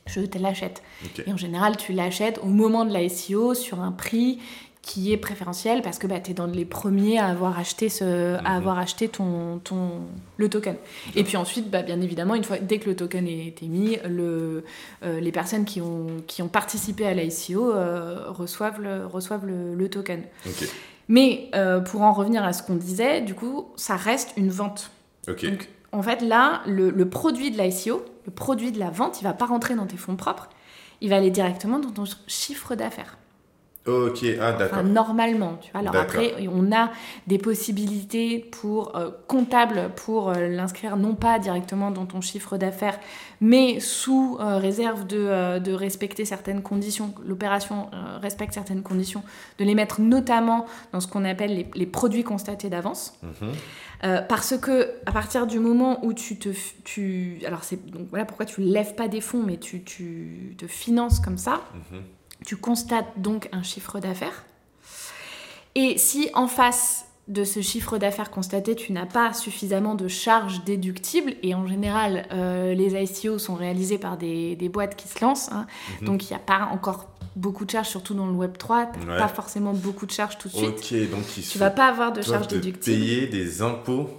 Speaker 2: Je te l'achète. Et en général, tu l'achètes au moment de la SEO sur un prix qui est préférentiel parce que bah, tu es dans les premiers à avoir acheté, ce, à avoir acheté ton, ton, le token. Et puis ensuite, bah, bien évidemment, une fois, dès que le token est émis, le, euh, les personnes qui ont, qui ont participé à SEO euh, reçoivent, le, reçoivent le, le token.
Speaker 1: Ok.
Speaker 2: Mais euh, pour en revenir à ce qu'on disait, du coup, ça reste une vente. Donc, en fait, là, le, le produit de l'ICO, le produit de la vente, il va pas rentrer dans tes fonds propres, il va aller directement dans ton chiffre d'affaires.
Speaker 1: Ok. Ah, d'accord.
Speaker 2: Enfin, normalement, tu vois. Alors après, on a des possibilités pour euh, comptables pour euh, l'inscrire non pas directement dans ton chiffre d'affaires, mais sous euh, réserve de, euh, de respecter certaines conditions. L'opération respecte certaines conditions, de les mettre notamment dans ce qu'on appelle les, les produits constatés d'avance.
Speaker 1: Mhm.
Speaker 2: Parce que à partir du moment où tu te tu alors c'est donc voilà pourquoi tu lèves pas des fonds mais tu, tu te finances comme ça
Speaker 1: Mhm.
Speaker 2: Tu constates donc un chiffre d'affaires et si en face de ce chiffre d'affaires constaté tu n'as pas suffisamment de charges déductibles et en général euh, les ICO sont réalisés par des, des boîtes qui se lancent hein,
Speaker 1: Mhm.
Speaker 2: donc il n'y a pas encore beaucoup de charges surtout dans le Web 3 tu
Speaker 1: Ouais.
Speaker 2: pas forcément beaucoup de charges tout de suite
Speaker 1: Ok, donc ils
Speaker 2: tu vas pas avoir de charges
Speaker 1: de
Speaker 2: déductibles
Speaker 1: payer des impôts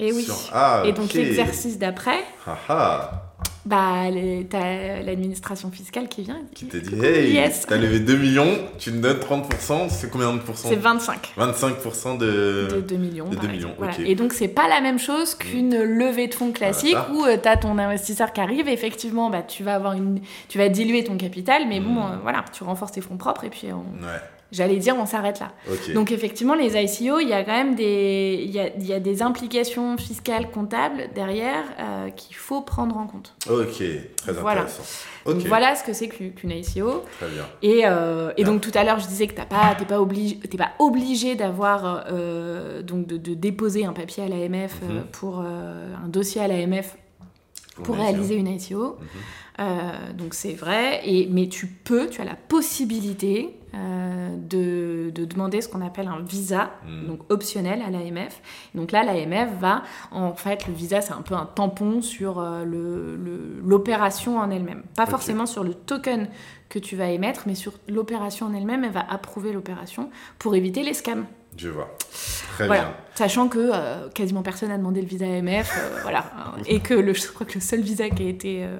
Speaker 2: et oui
Speaker 1: sur... Ah,
Speaker 2: et donc l'exercice d'après,
Speaker 1: Ah, ah.
Speaker 2: Bah, les- t'as l'administration fiscale qui vient.
Speaker 1: Qui te
Speaker 2: dit,
Speaker 1: hey,
Speaker 2: Yes.
Speaker 1: t'as levé 2 millions, tu me donnes 30%, c'est combien de pourcents?
Speaker 2: C'est 25
Speaker 1: 25% de...
Speaker 2: de 2 millions.
Speaker 1: de
Speaker 2: par
Speaker 1: 2 millions,
Speaker 2: exemple. Voilà.
Speaker 1: ok.
Speaker 2: Et donc, c'est pas la même chose qu'une levée de fonds classique où tu as ton investisseur qui arrive. Effectivement, bah, tu, vas avoir une... tu vas diluer ton capital, mais bon,
Speaker 1: Mm.
Speaker 2: euh, voilà, tu renforces tes fonds propres et puis on-
Speaker 1: Ouais,
Speaker 2: j'allais dire, on s'arrête là. Donc, effectivement, les ICO, il y a quand même des, il y a, il y a des implications fiscales, comptables derrière euh, qu'il faut prendre en compte.
Speaker 1: Ok, très
Speaker 2: Voilà.
Speaker 1: intéressant.
Speaker 2: Donc, voilà ce que c'est qu'une ICO.
Speaker 1: très bien.
Speaker 2: Et, euh, et
Speaker 1: Bien.
Speaker 2: donc tout à l'heure, je disais que tu n'es pas, t'es pas, obligé, t'es pas obligé d'avoir, euh, donc de, de déposer un papier à l'AMF
Speaker 1: Mhm.
Speaker 2: pour un dossier à l'AMF pour, réaliser une ICO. Mhm. donc c'est vrai, et, mais tu peux, tu as la possibilité de, de, demander ce qu'on appelle un visa, mhm. donc optionnel à l'AMF. Donc là, l'AMF va, en fait, le visa, c'est un peu un tampon sur l'opération en elle-même. Pas forcément sur le token que tu vas émettre, mais sur l'opération en elle-même, elle va approuver l'opération pour éviter les scams.
Speaker 1: Je vois. Très bien.
Speaker 2: Sachant que euh, quasiment personne n'a demandé le visa AMF, euh, voilà. Et que le, je crois que le seul visa qui a été euh,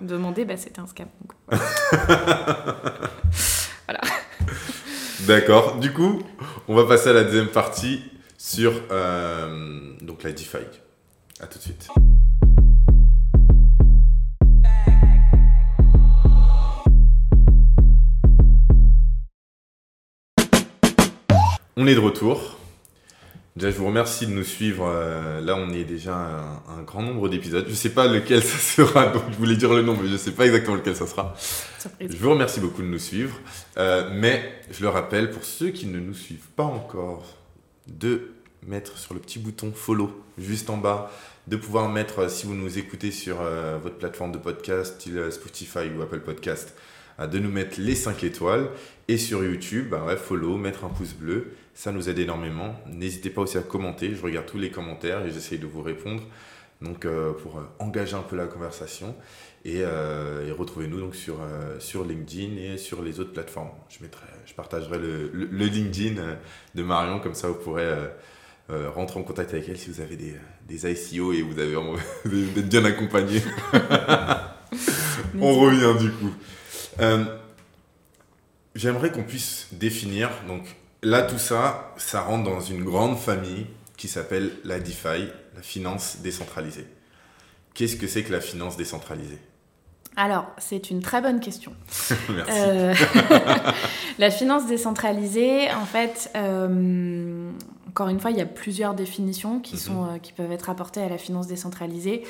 Speaker 2: demandé, bah, c'était un scam.
Speaker 1: voilà. D'accord. Du coup, on va passer à la deuxième partie sur donc la DeFi. À tout de suite. On est de retour. Déjà, je vous remercie de nous suivre. Euh, là, on est déjà un, un grand nombre d'épisodes. Je ne sais pas lequel ça sera, donc je voulais dire le nom, mais je ne sais pas exactement lequel ça sera. Je vous remercie beaucoup de nous suivre. Euh, mais je le rappelle, pour ceux qui ne nous suivent pas encore, de mettre sur le petit bouton follow juste en bas, de pouvoir mettre, euh, si vous nous écoutez sur votre plateforme de podcast, style Spotify ou Apple Podcast, de nous mettre les 5 étoiles. Et sur YouTube, bah ouais, follow, mettre un pouce bleu, ça nous aide énormément. N'hésitez pas aussi à commenter, je regarde tous les commentaires et j'essaye de vous répondre. Donc euh, pour euh, engager un peu la conversation et, euh, et retrouvez-nous donc sur, sur LinkedIn et sur les autres plateformes. Je, mettrai, je partagerai le, le, LinkedIn de Marion, comme ça vous pourrez rentrer en contact avec elle si vous avez des, des ICO et vous avez d'être bien accompagné. On revient du coup. J'aimerais qu'on puisse définir, donc là tout ça, ça rentre dans une grande famille qui s'appelle la DeFi, la finance décentralisée. Qu'est-ce que c'est que la finance décentralisée?
Speaker 2: Alors, c'est une très bonne question.
Speaker 1: Merci. Euh,
Speaker 2: la finance décentralisée, en fait, euh, encore une fois, il y a plusieurs définitions qui, mhm. sont, euh, qui peuvent être apportées à la finance décentralisée.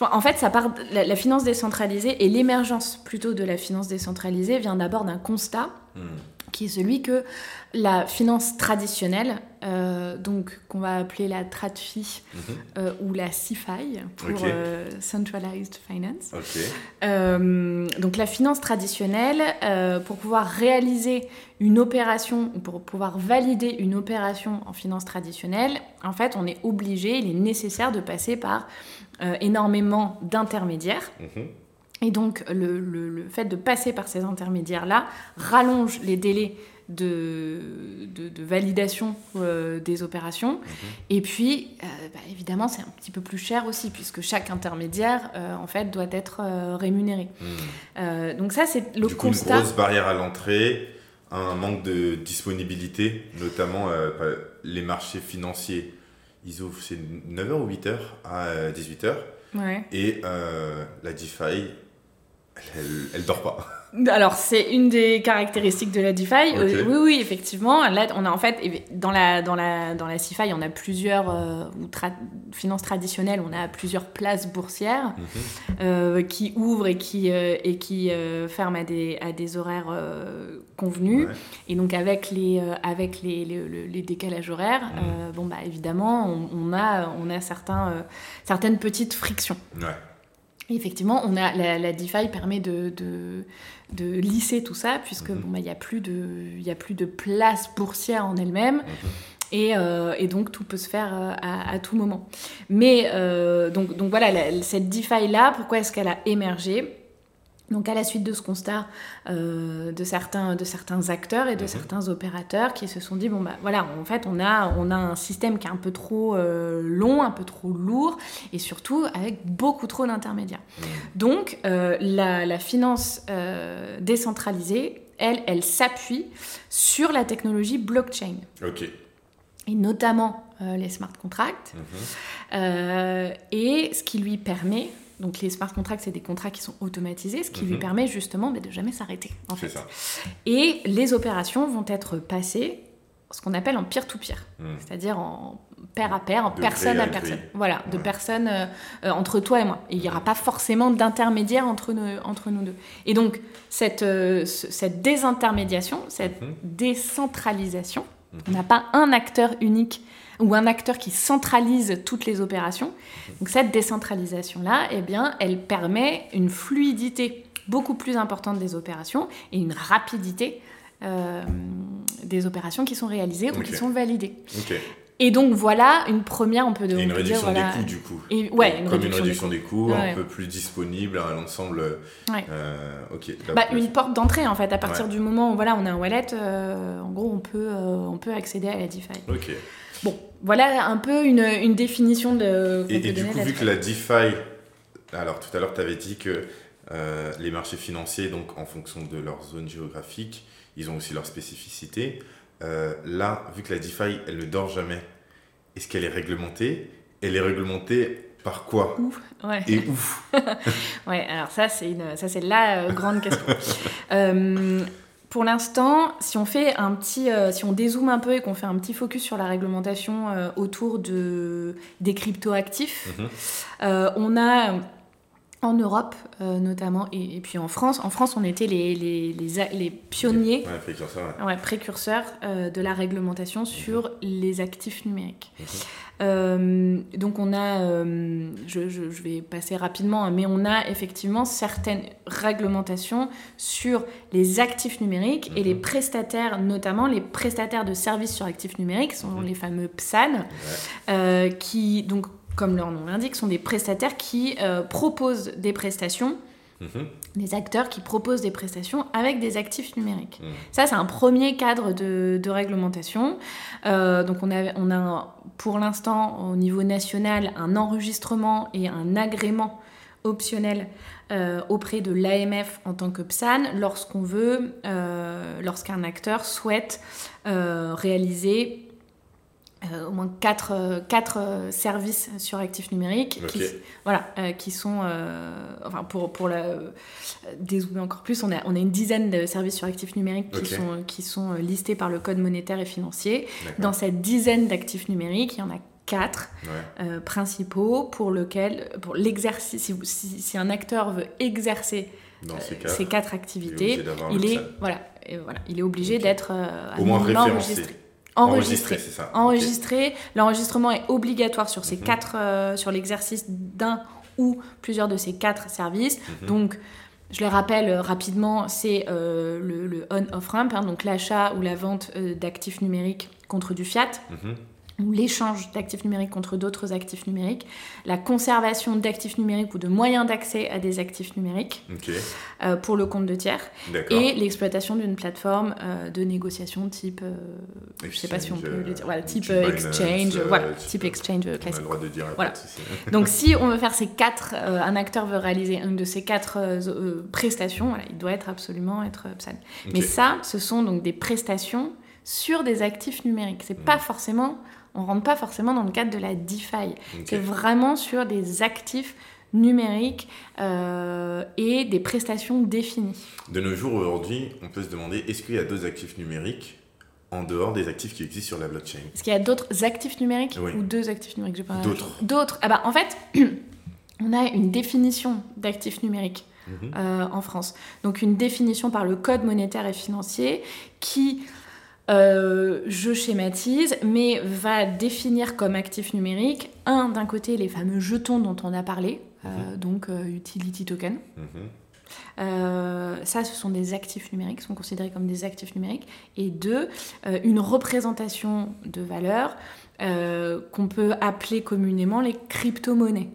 Speaker 2: En fait, ça part, la, finance décentralisée et l'émergence plutôt de la finance décentralisée vient d'abord d'un constat hmm. Qui est celui que la finance traditionnelle, euh, donc qu'on va appeler la TradFi mhm. euh, ou la CFI pour euh, Centralized Finance. donc la finance traditionnelle, pour pouvoir réaliser une opération ou pour pouvoir valider une opération en finance traditionnelle, en fait, on est obligé, il est nécessaire de passer par énormément d'intermédiaires. Mhm. Et donc le, le, fait de passer par ces intermédiaires-là rallonge les délais de, de, validation euh, des opérations. Mhm. Et puis, euh, bah, évidemment, c'est un petit peu plus cher aussi, puisque chaque intermédiaire, euh, en fait, doit être rémunéré. Mhm. donc ça, c'est le
Speaker 1: du
Speaker 2: coup, constat.
Speaker 1: Une grosse barrière à l'entrée, un manque de disponibilité, notamment les marchés financiers. Ils ouvrent, c'est 9h ou 8h à 18h. Et la DeFi, elle, elle dort pas.
Speaker 2: Alors, c'est une des caractéristiques de la DeFi. Euh, oui, oui, effectivement. Là, on a en fait, dans la, dans la, dans la CeFi, on a plusieurs, euh, ou finances traditionnelles, on a plusieurs places boursières mhm. euh, qui ouvrent et qui, et qui ferment à des, à des horaires convenus. Et donc, avec les, avec les, les, décalages horaires, mhm. bon, bah, évidemment, on, a, on a certains, certaines petites frictions.
Speaker 1: Ouais.
Speaker 2: Effectivement, on a, la, la DeFi permet de, de, de, lisser tout ça, puisque mhm. bon, bah, il n'y a, plus de, y a plus de place boursière en elle-même. Mhm. Et, euh, et, donc tout peut se faire euh, à, à tout moment. Mais euh, donc, donc voilà, cette DeFi-là, pourquoi est-ce qu'elle a émergé? Donc à la suite de ce constat euh, de, certains, de certains acteurs et de mhm. certains opérateurs qui se sont dit, bon bah voilà, en fait on a, on a un système qui est un peu trop euh, long, un peu trop lourd et surtout avec beaucoup trop d'intermédiaires. Mhm. Donc euh, la, la, finance décentralisée, elle, elle s'appuie sur la technologie blockchain.
Speaker 1: Ok.
Speaker 2: Et notamment les smart contracts. Mhm. et ce qui lui permet donc les smart contracts, c'est des contrats qui sont automatisés, ce qui lui mhm. permet justement de jamais s'arrêter. En fait. Ça. Et les opérations vont être passées ce qu'on appelle en peer-to-peer, mhm. c'est-à-dire en pair à pair, en personne à, personne. Voilà, de personne euh, euh, entre toi et moi. il n'y aura pas forcément d'intermédiaire entre nous, entre nous deux. Et donc, cette, euh, cette désintermédiation, cette mhm. décentralisation, on n'a pas un acteur unique ou un acteur qui centralise toutes les opérations. Donc cette décentralisation-là, eh bien, elle permet une fluidité beaucoup plus importante des opérations et une rapidité euh, des opérations qui sont réalisées ou qui sont validées. Et donc voilà une première, on peut,
Speaker 1: et une réduction
Speaker 2: des
Speaker 1: coûts du coup.
Speaker 2: Et, ouais,
Speaker 1: une Comme réduction une réduction des coûts, un peu plus disponible à l'ensemble.
Speaker 2: Euh, ok. Bah, une porte d'entrée en fait. À partir du moment où voilà, on a un wallet, euh, en gros, on peut, on peut accéder à la DeFi.
Speaker 1: Ok.
Speaker 2: Bon, voilà un peu une, une définition de.
Speaker 1: Et, et du coup, vu que la DeFi, alors tout à l'heure, tu avais dit que euh, les marchés financiers, donc en fonction de leur zone géographique, ils ont aussi leur spécificité. Euh, là, vu que la DeFi, elle ne dort jamais, est-ce qu'elle est réglementée? Elle est réglementée par quoi?
Speaker 2: Ouf, ouais.
Speaker 1: Et ouf
Speaker 2: Ouais, alors ça, c'est, une, ça, c'est la euh, grande question. pour l'instant, si on fait un petit, si on dézoome un peu et qu'on fait un petit focus sur la réglementation autour de, des cryptoactifs, mm on a en Europe euh, notamment, et, puis en France. En France, on était les, les, les, pionniers,
Speaker 1: ouais,
Speaker 2: précurseurs, euh, de la réglementation mhm. sur les actifs numériques. Mhm. Euh, donc on a, je, je, vais passer rapidement, hein, mais on a effectivement certaines réglementations sur les actifs numériques et les mhm. prestataires, notamment les prestataires de services sur actifs numériques, sont les fameux PSAN, qui donc comme leur nom l'indique, sont des prestataires qui euh, proposent des prestations, mhm. des acteurs qui proposent des prestations avec des actifs numériques. Mhm. Ça, c'est un premier cadre de, réglementation. Euh, donc, on a, on a pour l'instant, au niveau national, un enregistrement et un agrément optionnel euh, auprès de l'AMF en tant que PSAN lorsqu'on veut, lorsqu'un acteur souhaite réaliser au moins quatre, euh, quatre euh, services sur actifs numériques qui, voilà, qui sont, enfin pour, pour la, dézoomer encore plus, on a, on a une dizaine de services sur actifs numériques qui, sont, qui sont listés par le Code monétaire et financier. Dans cette dizaine d'actifs numériques, il y en a quatre principaux pour lequel, pour l'exercice, si, si, un acteur veut exercer ces, quatre, activités, il est, voilà, voilà, il est obligé d'être
Speaker 1: au moins référencé.
Speaker 2: Enregistré. c'est ça. Enregistré. L'enregistrement est obligatoire sur ces mhm. quatre, euh, sur l'exercice d'un ou plusieurs de ces quatre services. Mhm. Donc, je le rappelle euh, rapidement, c'est euh, le, on-off ramp, hein, donc l'achat ou la vente d'actifs numériques contre du fiat. Mhm ou l'échange d'actifs numériques contre d'autres actifs numériques, la conservation d'actifs numériques ou de moyens d'accès à des actifs numériques euh, pour le compte de tiers, et l'exploitation d'une plateforme euh, de négociation type, euh, je sais pas si on peut le dire, voilà, type exchange, voilà, type, exchange classique.
Speaker 1: On a le droit de dire.
Speaker 2: Voilà. Donc si on veut faire ces quatre, un acteur veut réaliser une de ces quatre prestations, voilà, il doit être absolument être PSAN. Mais ça, ce sont donc des prestations sur des actifs numériques. C'est pas forcément on rentre pas forcément dans le cadre de la DeFi. C'est vraiment sur des actifs numériques euh, et des prestations définies.
Speaker 1: De nos jours, aujourd'hui, on peut se demander est-ce qu'il y a d'autres actifs numériques en dehors des actifs qui existent sur la blockchain?
Speaker 2: Est-ce qu'il y a d'autres actifs numériques ou deux actifs numériques
Speaker 1: D'autres.
Speaker 2: D'autres. Ah bah, en fait, on a une définition d'actifs numériques. Mhm. Euh, en France. Donc une définition par le Code monétaire et financier qui euh, je schématise, mais va définir comme actif numérique, un, d'un côté, les fameux jetons dont on a parlé, euh, mhm. donc euh, utility token. Mhm. ça, ce sont des actifs numériques, sont considérés comme des actifs numériques. Et deux, une représentation de valeur qu'on peut appeler communément les crypto-monnaies.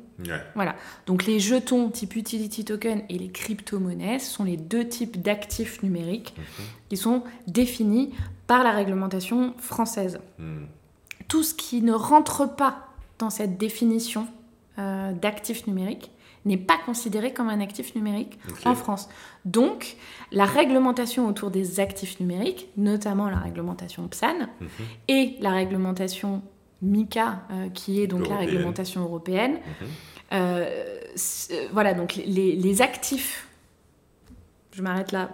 Speaker 2: Voilà. Donc les jetons type utility token et les crypto-monnaies sont les deux types d'actifs numériques mhm. qui sont définis par la réglementation française. Hmm. Tout ce qui ne rentre pas dans cette définition euh, d'actif numérique n'est pas considéré comme un actif numérique en France. Donc, la réglementation autour des actifs numériques, notamment la réglementation PSAN mhm. et la réglementation MICA, euh, qui est donc la réglementation européenne, mhm. euh, voilà, donc les, les actifs, je m'arrête là,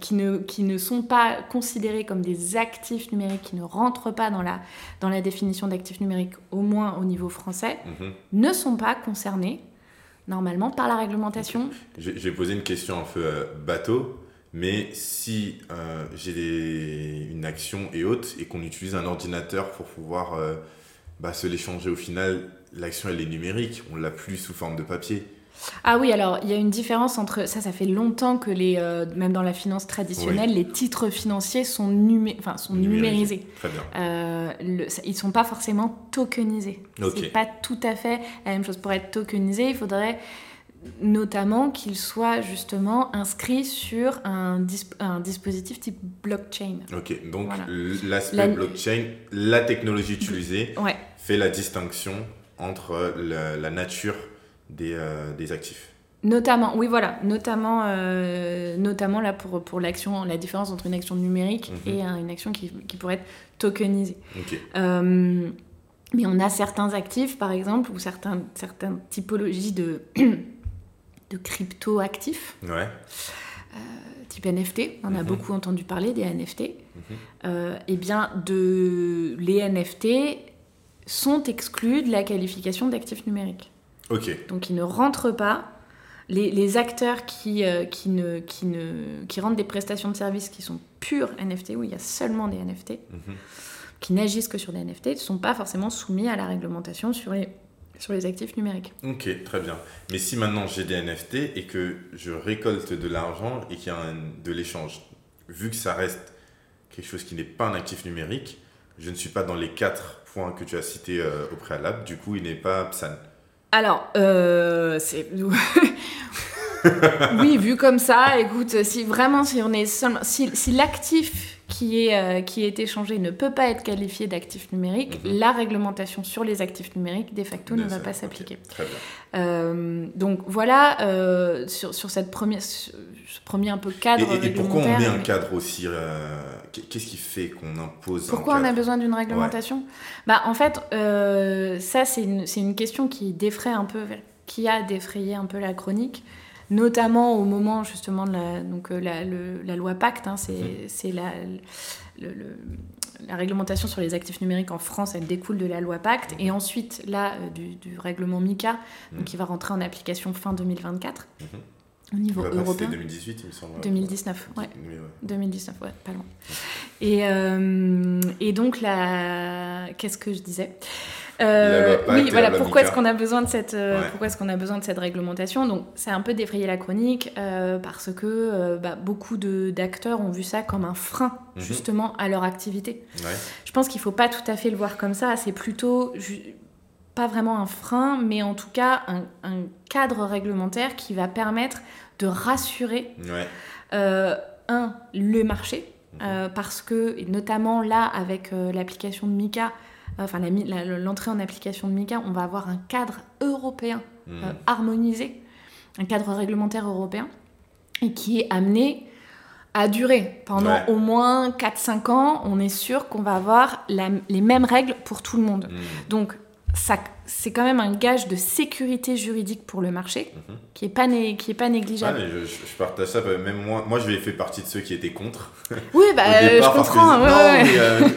Speaker 2: qui, ne, qui ne sont pas considérés comme des actifs numériques, qui ne rentrent pas dans la, dans la définition d'actifs numériques, au moins au niveau français, mhm. ne sont pas concernés normalement par la réglementation.
Speaker 1: J'ai posé une question un peu euh, bateau, mais si euh, j'ai une action et autres et qu'on utilise un ordinateur pour pouvoir bah, se l'échanger au final, l'action elle est numérique, on l'a plus sous forme de papier.
Speaker 2: Ah oui, alors il y a une différence entre ça. Ça fait longtemps que les, euh, même dans la finance traditionnelle, les titres financiers sont, numé sont numérisés.
Speaker 1: Très bien.
Speaker 2: Euh, le- ça- ils sont pas forcément tokenisés.
Speaker 1: Ok.
Speaker 2: C'est pas tout à fait la même chose. Pour être tokenisé, il faudrait notamment qu'ils soient justement inscrits sur un, dis- un dispositif type blockchain.
Speaker 1: Ok, donc
Speaker 2: Voilà.
Speaker 1: l'aspect
Speaker 2: La-
Speaker 1: blockchain, la technologie utilisée
Speaker 2: Ouais.
Speaker 1: fait la distinction entre la, la nature des, euh, des actifs.
Speaker 2: Notamment, oui voilà, notamment, euh, notamment là pour, pour l'action, la différence entre une action numérique
Speaker 1: Mhm.
Speaker 2: et une action qui, qui pourrait être tokenisée.
Speaker 1: Ok,
Speaker 2: Euh, mais on a certains actifs, par exemple, ou certains, certaines typologies de, de crypto-actifs,
Speaker 1: ouais.
Speaker 2: type NFT, on a
Speaker 1: Mhm.
Speaker 2: beaucoup entendu parler des NFT. Euh, eh bien, de, les NFT sont exclus de la qualification d'actifs numériques.
Speaker 1: Ok,
Speaker 2: Donc ils ne rentrent pas. Les, les acteurs qui, euh, qui, ne, qui, ne, qui rendent des prestations de services qui sont purs NFT, où il y a seulement des NFT,
Speaker 1: Mhm.
Speaker 2: qui n'agissent que sur des NFT, ne sont pas forcément soumis à la réglementation sur les, sur les actifs numériques.
Speaker 1: ok, très bien. Mais si maintenant j'ai des NFT et que je récolte de l'argent et qu'il y a un- de l'échange, vu que ça reste quelque chose qui n'est pas un actif numérique, je ne suis pas dans les quatre points que tu as cités euh, au préalable, du coup il n'est pas PSAN.
Speaker 2: Alors, euh, oui, vu comme ça, écoute, si vraiment, si on est seulement... Si l'actif qui est, euh, qui est échangé ne peut pas être qualifié d'actif numérique,
Speaker 1: Mhm.
Speaker 2: la réglementation sur les actifs numériques, de facto, ne va pas s'appliquer. Euh, donc voilà, euh, sur, sur cette première, sur ce premier un peu cadre
Speaker 1: Et, et- et pourquoi on met un cadre aussi euh, Qu'est-ce qui fait qu'on impose
Speaker 2: Pourquoi on a besoin d'une réglementation? Bah en fait, ça c'est une, une question qui défraie un peu, qui a défrayé un peu la chronique, notamment au moment justement de la, donc, euh, la, le- la loi Pacte, hein, c'est
Speaker 1: Mhm.
Speaker 2: c'est la, le- le- la réglementation sur les actifs numériques en France, elle découle de la loi Pacte, et ensuite là euh, du, du règlement MICA, donc
Speaker 1: Mhm.
Speaker 2: qui va rentrer en application fin 2024
Speaker 1: Mhm.
Speaker 2: au niveau
Speaker 1: Bah,
Speaker 2: européen.
Speaker 1: C'était 2018, il me semble.
Speaker 2: 2019, ouais.
Speaker 1: Mais ouais.
Speaker 2: 2019, ouais, pas loin. Et, euh, et donc, la... qu'est-ce que je disais? Euh, Oui, voilà, pourquoi est-ce qu'on a besoin de cette, euh,
Speaker 1: Ouais.
Speaker 2: pourquoi est-ce qu'on a besoin de cette réglementation? Donc, c'est un peu défrayé la chronique euh, parce que bah, beaucoup d'acteurs ont vu ça comme un frein
Speaker 1: Mhm.
Speaker 2: justement à leur activité.
Speaker 1: Ouais.
Speaker 2: Je pense qu'il faut pas tout à fait le voir comme ça. C'est plutôt pas vraiment un frein, mais en tout cas un, un cadre réglementaire qui va permettre de rassurer
Speaker 1: Ouais.
Speaker 2: un, le marché,
Speaker 1: Mhm.
Speaker 2: parce que, et notamment là, avec l'application de Mika, enfin mi- la- l'entrée en application de Mika, on va avoir un cadre européen
Speaker 1: Mhm.
Speaker 2: euh, harmonisé, un cadre réglementaire européen, et qui est amené à durer pendant
Speaker 1: Ouais.
Speaker 2: au moins 4-5 ans. On est sûr qu'on va avoir la- les mêmes règles pour tout le monde.
Speaker 1: Mhm.
Speaker 2: Donc, c'est quand même un gage de sécurité juridique pour le marché,
Speaker 1: Mhm.
Speaker 2: qui n'est pas, né- qui est pas
Speaker 1: Ah,
Speaker 2: négligeable.
Speaker 1: mais je, partage ça, même moi, moi je vais faire partie de ceux qui étaient contre.
Speaker 2: Oui, bah, euh, je
Speaker 1: départ, que
Speaker 2: comprends.
Speaker 1: je-
Speaker 2: ouais,
Speaker 1: non,
Speaker 2: ouais, ouais.
Speaker 1: mais, euh,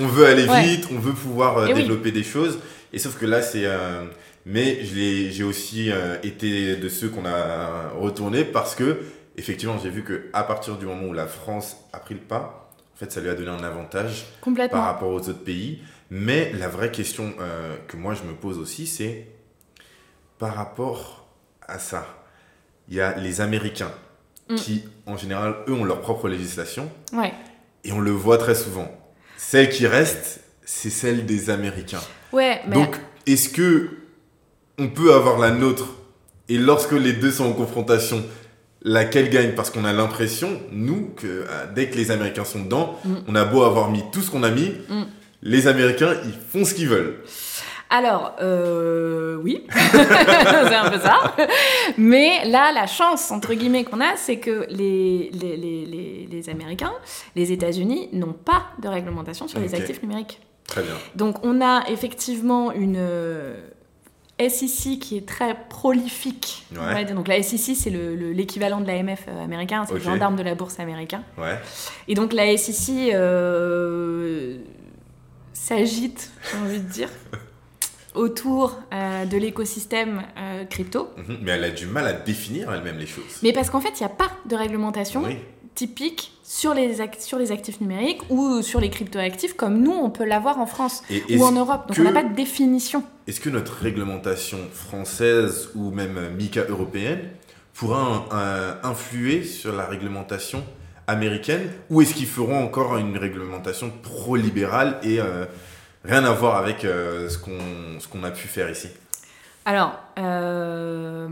Speaker 1: on veut aller
Speaker 2: Ouais.
Speaker 1: vite, on veut pouvoir euh,
Speaker 2: oui.
Speaker 1: développer des choses. Et sauf que là, c'est. euh, mais j'ai aussi euh, été de ceux qu'on a retourné parce que, effectivement, j'ai vu que à partir du moment où la France a pris le pas, en fait, ça lui a donné un avantage par rapport aux autres pays. Mais la vraie question euh, que moi je me pose aussi, c'est par rapport à ça, il y a les Américains
Speaker 2: Mm.
Speaker 1: qui, en général, eux ont leur propre législation
Speaker 2: Ouais.
Speaker 1: et on le voit très souvent. Celle qui reste, c'est celle des Américains.
Speaker 2: Ouais, mais
Speaker 1: Donc, est-ce que on peut avoir la nôtre? Et lorsque les deux sont en confrontation, laquelle gagne? Parce qu'on a l'impression, nous, que euh, dès que les Américains sont dedans,
Speaker 2: Mm.
Speaker 1: on a beau avoir mis tout ce qu'on a mis,
Speaker 2: Mm.
Speaker 1: les Américains, ils font ce qu'ils veulent.
Speaker 2: Alors, euh, oui, c'est un peu ça. Mais là, la chance, entre guillemets, qu'on a, c'est que les, les, les, les, Américains, les États-Unis, n'ont pas de réglementation sur les actifs numériques.
Speaker 1: Très bien.
Speaker 2: Donc, on a effectivement une euh, SEC qui est très prolifique.
Speaker 1: Ouais.
Speaker 2: Donc, la SEC, c'est le- le- l'équivalent de l'AMF euh, américain, c'est le gendarme de la bourse américain.
Speaker 1: Ouais.
Speaker 2: Et donc la SEC euh, s'agite, j'ai envie de dire, autour euh, de l'écosystème euh, crypto.
Speaker 1: Mhm. Mais elle a du mal à définir elle-même les choses.
Speaker 2: Mais parce qu'en fait, il n'y a pas de réglementation
Speaker 1: Oui.
Speaker 2: typique sur les, sur les actifs numériques ou sur les cryptoactifs comme nous, on peut l'avoir en France
Speaker 1: Et
Speaker 2: ou en Europe. Donc
Speaker 1: que-
Speaker 2: on n'a pas de définition.
Speaker 1: Est-ce que notre réglementation française ou même euh, MICA européenne pourra influer sur la réglementation américaine ou est-ce qu'ils feront encore une réglementation pro-libérale et euh, rien à voir avec euh, ce qu'on ce qu'on a pu faire ici
Speaker 2: Alors, euh,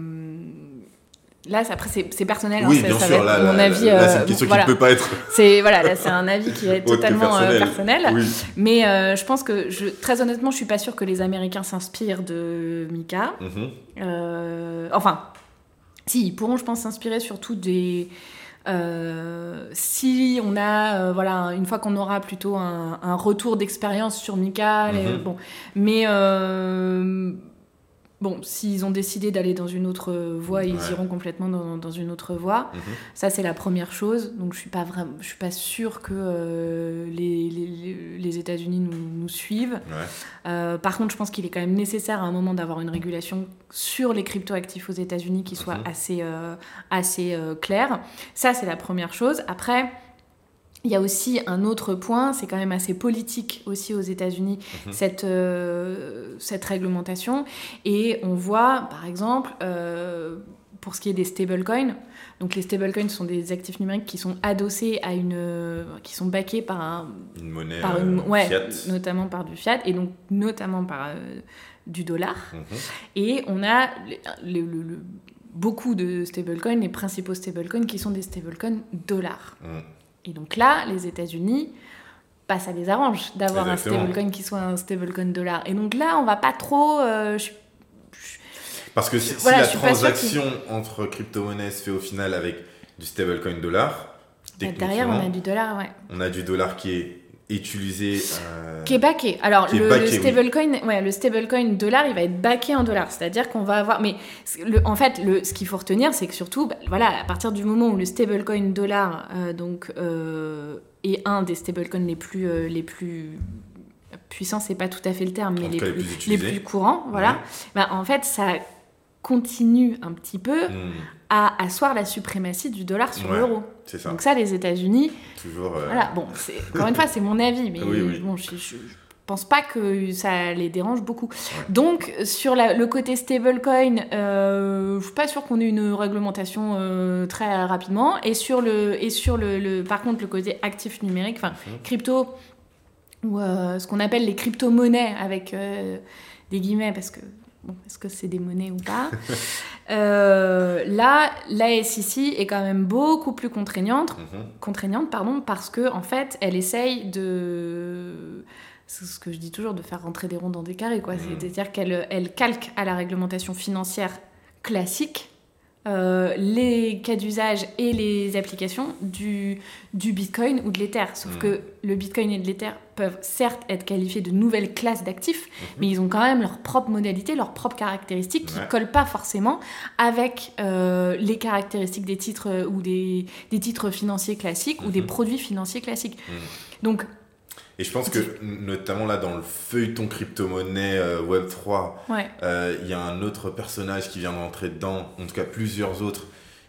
Speaker 2: là, après, c'est personnel. hein,
Speaker 1: Oui, bien
Speaker 2: ça
Speaker 1: sûr, là,
Speaker 2: mon
Speaker 1: là,
Speaker 2: avis.
Speaker 1: là, c'est
Speaker 2: euh,
Speaker 1: une question qui ne peut pas être
Speaker 2: C'est voilà, là, c'est un avis qui est totalement euh, personnel.
Speaker 1: Oui.
Speaker 2: Mais euh, je pense que, je, très honnêtement, je suis pas sûre que les Américains s'inspirent de Mika.
Speaker 1: Mhm.
Speaker 2: Euh, enfin, si, ils pourront, je pense, s'inspirer surtout des. Euh, si on a, euh, voilà, une fois qu'on aura plutôt un, un retour d'expérience sur Mika,
Speaker 1: Mhm.
Speaker 2: bon, mais euh, bon, s'ils ont décidé d'aller dans une autre voie, ils iront complètement dans, dans une autre voie.
Speaker 1: Mhm.
Speaker 2: Ça, c'est la première chose. Donc, je suis pas vraiment, je suis pas sûre que euh, les, les, les États-Unis nous, nous suivent.
Speaker 1: Ouais.
Speaker 2: Euh, par contre, je pense qu'il est quand même nécessaire à un moment d'avoir une régulation sur les cryptoactifs aux États-Unis qui soit
Speaker 1: Mhm.
Speaker 2: assez, euh, assez euh, claire. Ça, c'est la première chose. Après, il y a aussi un autre point, c'est quand même assez politique aussi aux États-Unis,
Speaker 1: Mhm.
Speaker 2: cette, euh, cette réglementation. Et on voit, par exemple, euh, pour ce qui est des stablecoins, donc les stablecoins sont des actifs numériques qui sont adossés à une. qui sont backés par un,
Speaker 1: Une monnaie
Speaker 2: par une,
Speaker 1: euh,
Speaker 2: ouais,
Speaker 1: fiat.
Speaker 2: notamment par du fiat et donc notamment par du dollar.
Speaker 1: Mhm.
Speaker 2: Et on a le- le- le- beaucoup de stablecoins, les principaux stablecoins qui sont des stablecoins dollars.
Speaker 1: Mhm.
Speaker 2: Et donc là, les États-Unis, bah, ça les arrange d'avoir un stablecoin qui soit un stablecoin dollar. Et donc là, on va pas trop. euh, je-
Speaker 1: Parce que si, la transaction entre crypto-monnaies se fait au final avec du stablecoin dollar,
Speaker 2: bah, derrière, on a du dollar, ouais.
Speaker 1: on a du dollar qui est utilisé. euh,
Speaker 2: Qui est backé. Alors,
Speaker 1: est
Speaker 2: le,
Speaker 1: oui.
Speaker 2: stablecoin, ouais, le stablecoin dollar, il va être backé en dollars. C'est-à-dire qu'on va avoir. Mais le- en fait, le, ce qu'il faut retenir, c'est que surtout, bah, voilà, à partir du moment où le stablecoin dollar euh, donc, euh, est un des stablecoins les plus, euh, les plus puissants, c'est pas tout à fait le terme, mais les plus, les plus courants, voilà. Bah, en fait, ça continue un petit peu
Speaker 1: hmm,
Speaker 2: à asseoir la suprématie du dollar sur
Speaker 1: Ouais.
Speaker 2: l'euro.
Speaker 1: C'est ça.
Speaker 2: Donc ça, les États-Unis,
Speaker 1: Toujours. euh,
Speaker 2: voilà, bon, encore une fois, c'est mon avis, mais
Speaker 1: Oui, oui.
Speaker 2: bon, je, je- je pense pas que ça les dérange beaucoup. Donc, sur la- le côté stablecoin, euh, je suis pas sûre qu'on ait une réglementation euh, très rapidement. Et sur le, et sur le, le- par contre, le côté actif numérique, enfin, crypto, ou euh, ce qu'on appelle les crypto-monnaies avec des guillemets, parce que bon, est-ce que c'est des monnaies ou pas Euh, Là, la SEC est quand même beaucoup plus contraignante
Speaker 1: mhm.
Speaker 2: contraignante pardon parce que en fait elle essaye de c'est ce que je dis toujours de faire rentrer des ronds dans des carrés quoi
Speaker 1: Mhm.
Speaker 2: c'est-à-dire qu'elle elle calque à la réglementation financière classique euh, les cas d'usage et les applications du, du Bitcoin ou de l'Ether. Sauf que le Bitcoin et l'Ether peuvent certes être qualifiés de nouvelles classes d'actifs,
Speaker 1: Mhm.
Speaker 2: mais ils ont quand même leurs propres modalités, leurs propres caractéristiques qui
Speaker 1: Ouais.
Speaker 2: ne collent pas forcément avec euh, les caractéristiques des titres euh, ou des, des titres financiers classiques ou des
Speaker 1: Mhm.
Speaker 2: produits financiers classiques.
Speaker 1: Mhm.
Speaker 2: Donc,
Speaker 1: Et je pense que, notamment là, dans le feuilleton crypto-monnaie euh, Web3,
Speaker 2: ouais,
Speaker 1: euh, il y a un autre personnage qui vient d'entrer dedans, en tout cas plusieurs autres,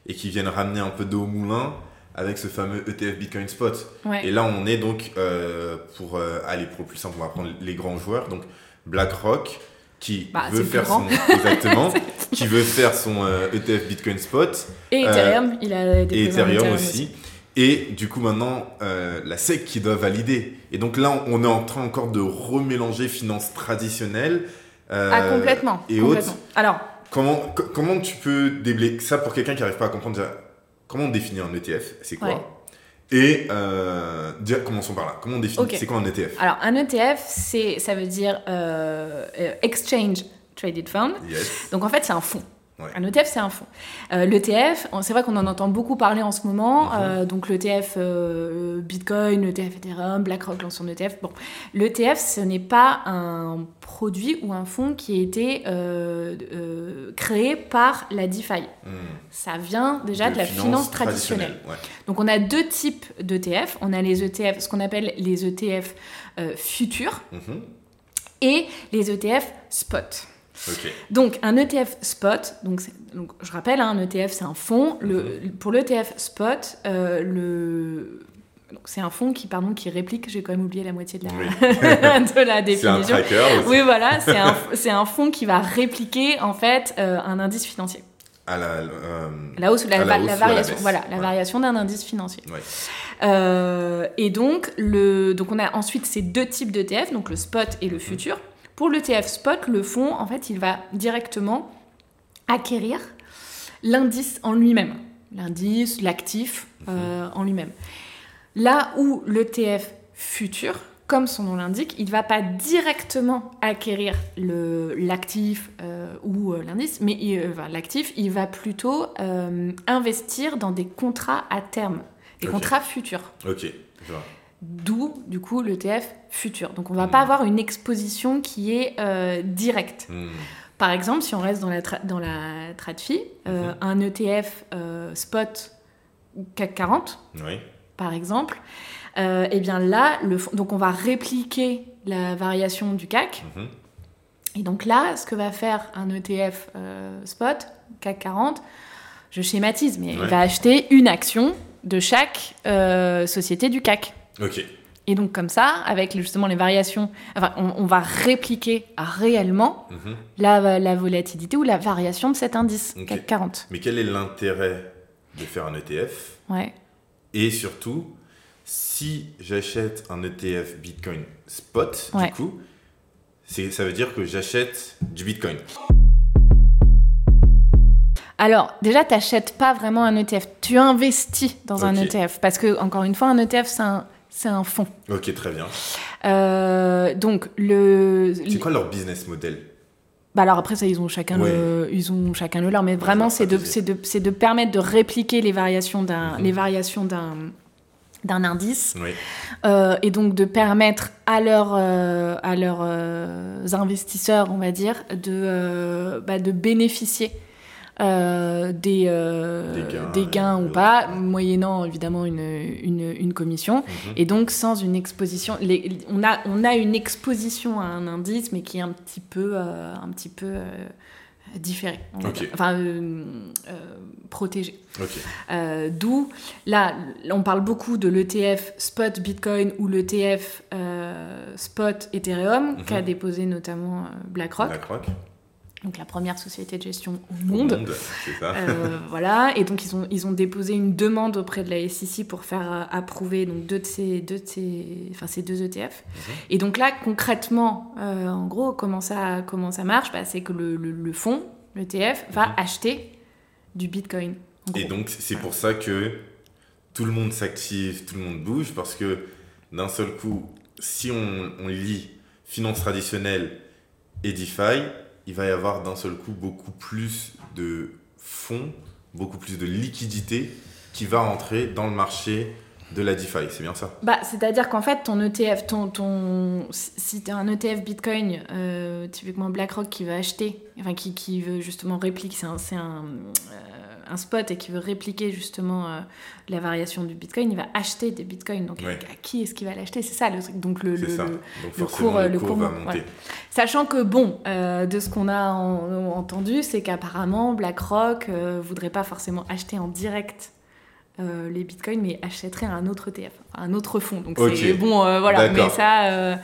Speaker 1: et qui viennent ramener un peu d'eau au moulin avec ce fameux ETF Bitcoin Spot.
Speaker 2: ouais.
Speaker 1: Et là, on est donc, euh, pour aller pour le plus simple, on va prendre les grands joueurs. Donc, BlackRock, qui
Speaker 2: Bah,
Speaker 1: veut faire son. Exactement. qui veut faire son euh, ETF Bitcoin Spot.
Speaker 2: Et
Speaker 1: euh,
Speaker 2: Ethereum, il a
Speaker 1: Et
Speaker 2: déposé un
Speaker 1: Ethereum aussi. Et du coup, maintenant, euh, la SEC qui doit valider. Et donc là, on est en train encore de remélanger finances traditionnelles. euh,
Speaker 2: Ah, complètement.
Speaker 1: et
Speaker 2: complètement.
Speaker 1: autres.
Speaker 2: Alors,
Speaker 1: Comment, co- comment tu peux déblayer ça pour quelqu'un qui n'arrive pas à comprendre déjà, Comment on définit un ETF C'est quoi?
Speaker 2: Ouais.
Speaker 1: Et euh, déjà, commençons par là. Comment on définit? C'est quoi un ETF
Speaker 2: alors un ETF, c'est, ça veut dire euh, Exchange Traded Fund.
Speaker 1: Yes.
Speaker 2: Donc en fait, c'est un fonds.
Speaker 1: Ouais.
Speaker 2: Un ETF, c'est un fonds. Euh, L'ETF, c'est vrai qu'on en entend beaucoup parler en ce moment.
Speaker 1: Mhm.
Speaker 2: euh, donc l'ETF euh, Bitcoin, l'ETF Ethereum, BlackRock lance son ETF. Bon, l'ETF, ce n'est pas un produit ou un fonds qui a été créé par la DeFi.
Speaker 1: Hmm.
Speaker 2: Ça vient déjà de, la finance traditionnelle.
Speaker 1: Ouais.
Speaker 2: Donc on a deux types d'ETF. On a les ETF, ce qu'on appelle les ETF futurs
Speaker 1: Mhm.
Speaker 2: et les ETF spot. Donc un ETF spot, donc, donc je rappelle, hein, un ETF c'est un fonds. Le, mhm. pour l'ETF spot, euh, le c'est un fonds qui, pardon, qui réplique, j'ai quand même oublié la moitié de la, de la définition.
Speaker 1: C'est un tracker
Speaker 2: Oui, voilà, c'est un, un, fonds qui va répliquer en fait euh, un indice financier.
Speaker 1: À la,
Speaker 2: euh, la hausse ou la, la, variation, voilà, la variation d'un indice financier. Euh, et donc, le, donc on a ensuite ces deux types d'ETF, donc le spot et le mhm. futur. Pour l'ETF spot, le fonds, en fait, il va directement acquérir l'indice en lui-même, l'indice, l'actif mhm. en lui-même. Là où l'ETF futur, comme son nom l'indique, il ne va pas directement acquérir l'actif euh, ou euh, l'indice, mais euh, l'actif, il va plutôt investir dans des contrats à terme, des contrats futurs.
Speaker 1: Ok,
Speaker 2: D'où, du coup, l'ETF futur. Donc, on ne va pas hmm. avoir une exposition qui est directe. Hmm. Par exemple, si on reste dans la, dans la TradFi, hmm. un ETF spot CAC 40, oui par exemple, et euh, eh bien là, le, donc on va répliquer la variation du CAC. Mhm. Et donc là, ce que va faire un ETF euh, spot, CAC 40, je schématise, mais il va acheter une action de chaque euh, société du CAC.
Speaker 1: Ok.
Speaker 2: Et donc comme ça, avec justement les variations, enfin, on, va répliquer réellement mhm. la, la, volatilité ou la variation de cet indice CAC 40.
Speaker 1: Mais quel est l'intérêt de faire un ETF
Speaker 2: Ouais.
Speaker 1: Et surtout, si j'achète un ETF Bitcoin spot, du coup, ça veut dire que j'achète du Bitcoin.
Speaker 2: Alors, déjà, tu n'achètes pas vraiment un ETF. Tu investis dans un ETF. Parce que, encore une fois, un ETF, c'est un, c'est un fonds.
Speaker 1: Ok, très bien.
Speaker 2: Euh, donc, le.
Speaker 1: C'est quoi leur business model?
Speaker 2: Bah alors après ça ils ont chacun le ils ont chacun le leur mais vraiment c'est de c'est de c'est de permettre de répliquer les variations d'un mhm. les variations d'un d'un indice euh, et donc de permettre à leurs euh, à leurs euh, investisseurs on va dire de bah, de bénéficier euh, des, euh, des, gains, ou pas, moyennant évidemment une, une, commission. Mhm. Et donc sans une exposition, on, a, on a une exposition à un indice, mais qui est un petit peu, euh, un petit peu différé, enfin protégé. D'où, là, on parle beaucoup de l'ETF Spot Bitcoin ou l'ETF Spot Ethereum, qu'a mhm. déposé notamment BlackRock.
Speaker 1: BlackRock
Speaker 2: donc la première société de gestion au monde. Euh, voilà, et donc ils ont, ils ont déposé une demande auprès de la SEC pour faire euh, approuver donc deux de ces, deux de ces, enfin, ces deux ETF. Mhm. Et donc là, concrètement, euh, en gros, comment ça, comment ça marche? Bah, C'est que le, le, fonds, l'ETF, va mhm. acheter du Bitcoin.
Speaker 1: Et donc c'est pour ça que tout le monde s'active, tout le monde bouge, parce que d'un seul coup, si on, on lit finance traditionnelle et DeFi, il va y avoir d'un seul coup beaucoup plus de fonds, beaucoup plus de liquidités qui va entrer dans le marché de la DeFi, c'est bien ça?
Speaker 2: Bah, C'est-à-dire qu'en fait, ton ETF, ton, ton, si tu as un ETF Bitcoin, euh, typiquement BlackRock qui va acheter, enfin qui, veut justement répliquer, c'est un, un euh, un spot et qui veut répliquer justement euh, la variation du Bitcoin, il va acheter des Bitcoins. Donc, à, qui est-ce qu'il va l'acheter? C'est ça le truc. Donc, le, le,
Speaker 1: le, cours, le cours, va monter.
Speaker 2: Sachant que, bon, euh, de ce qu'on a entendu, c'est qu'apparemment, BlackRock ne euh, voudrait pas forcément acheter en direct les bitcoins, mais achèterait un autre ETF, un autre fonds. Donc c'est bon, voilà, mais ça.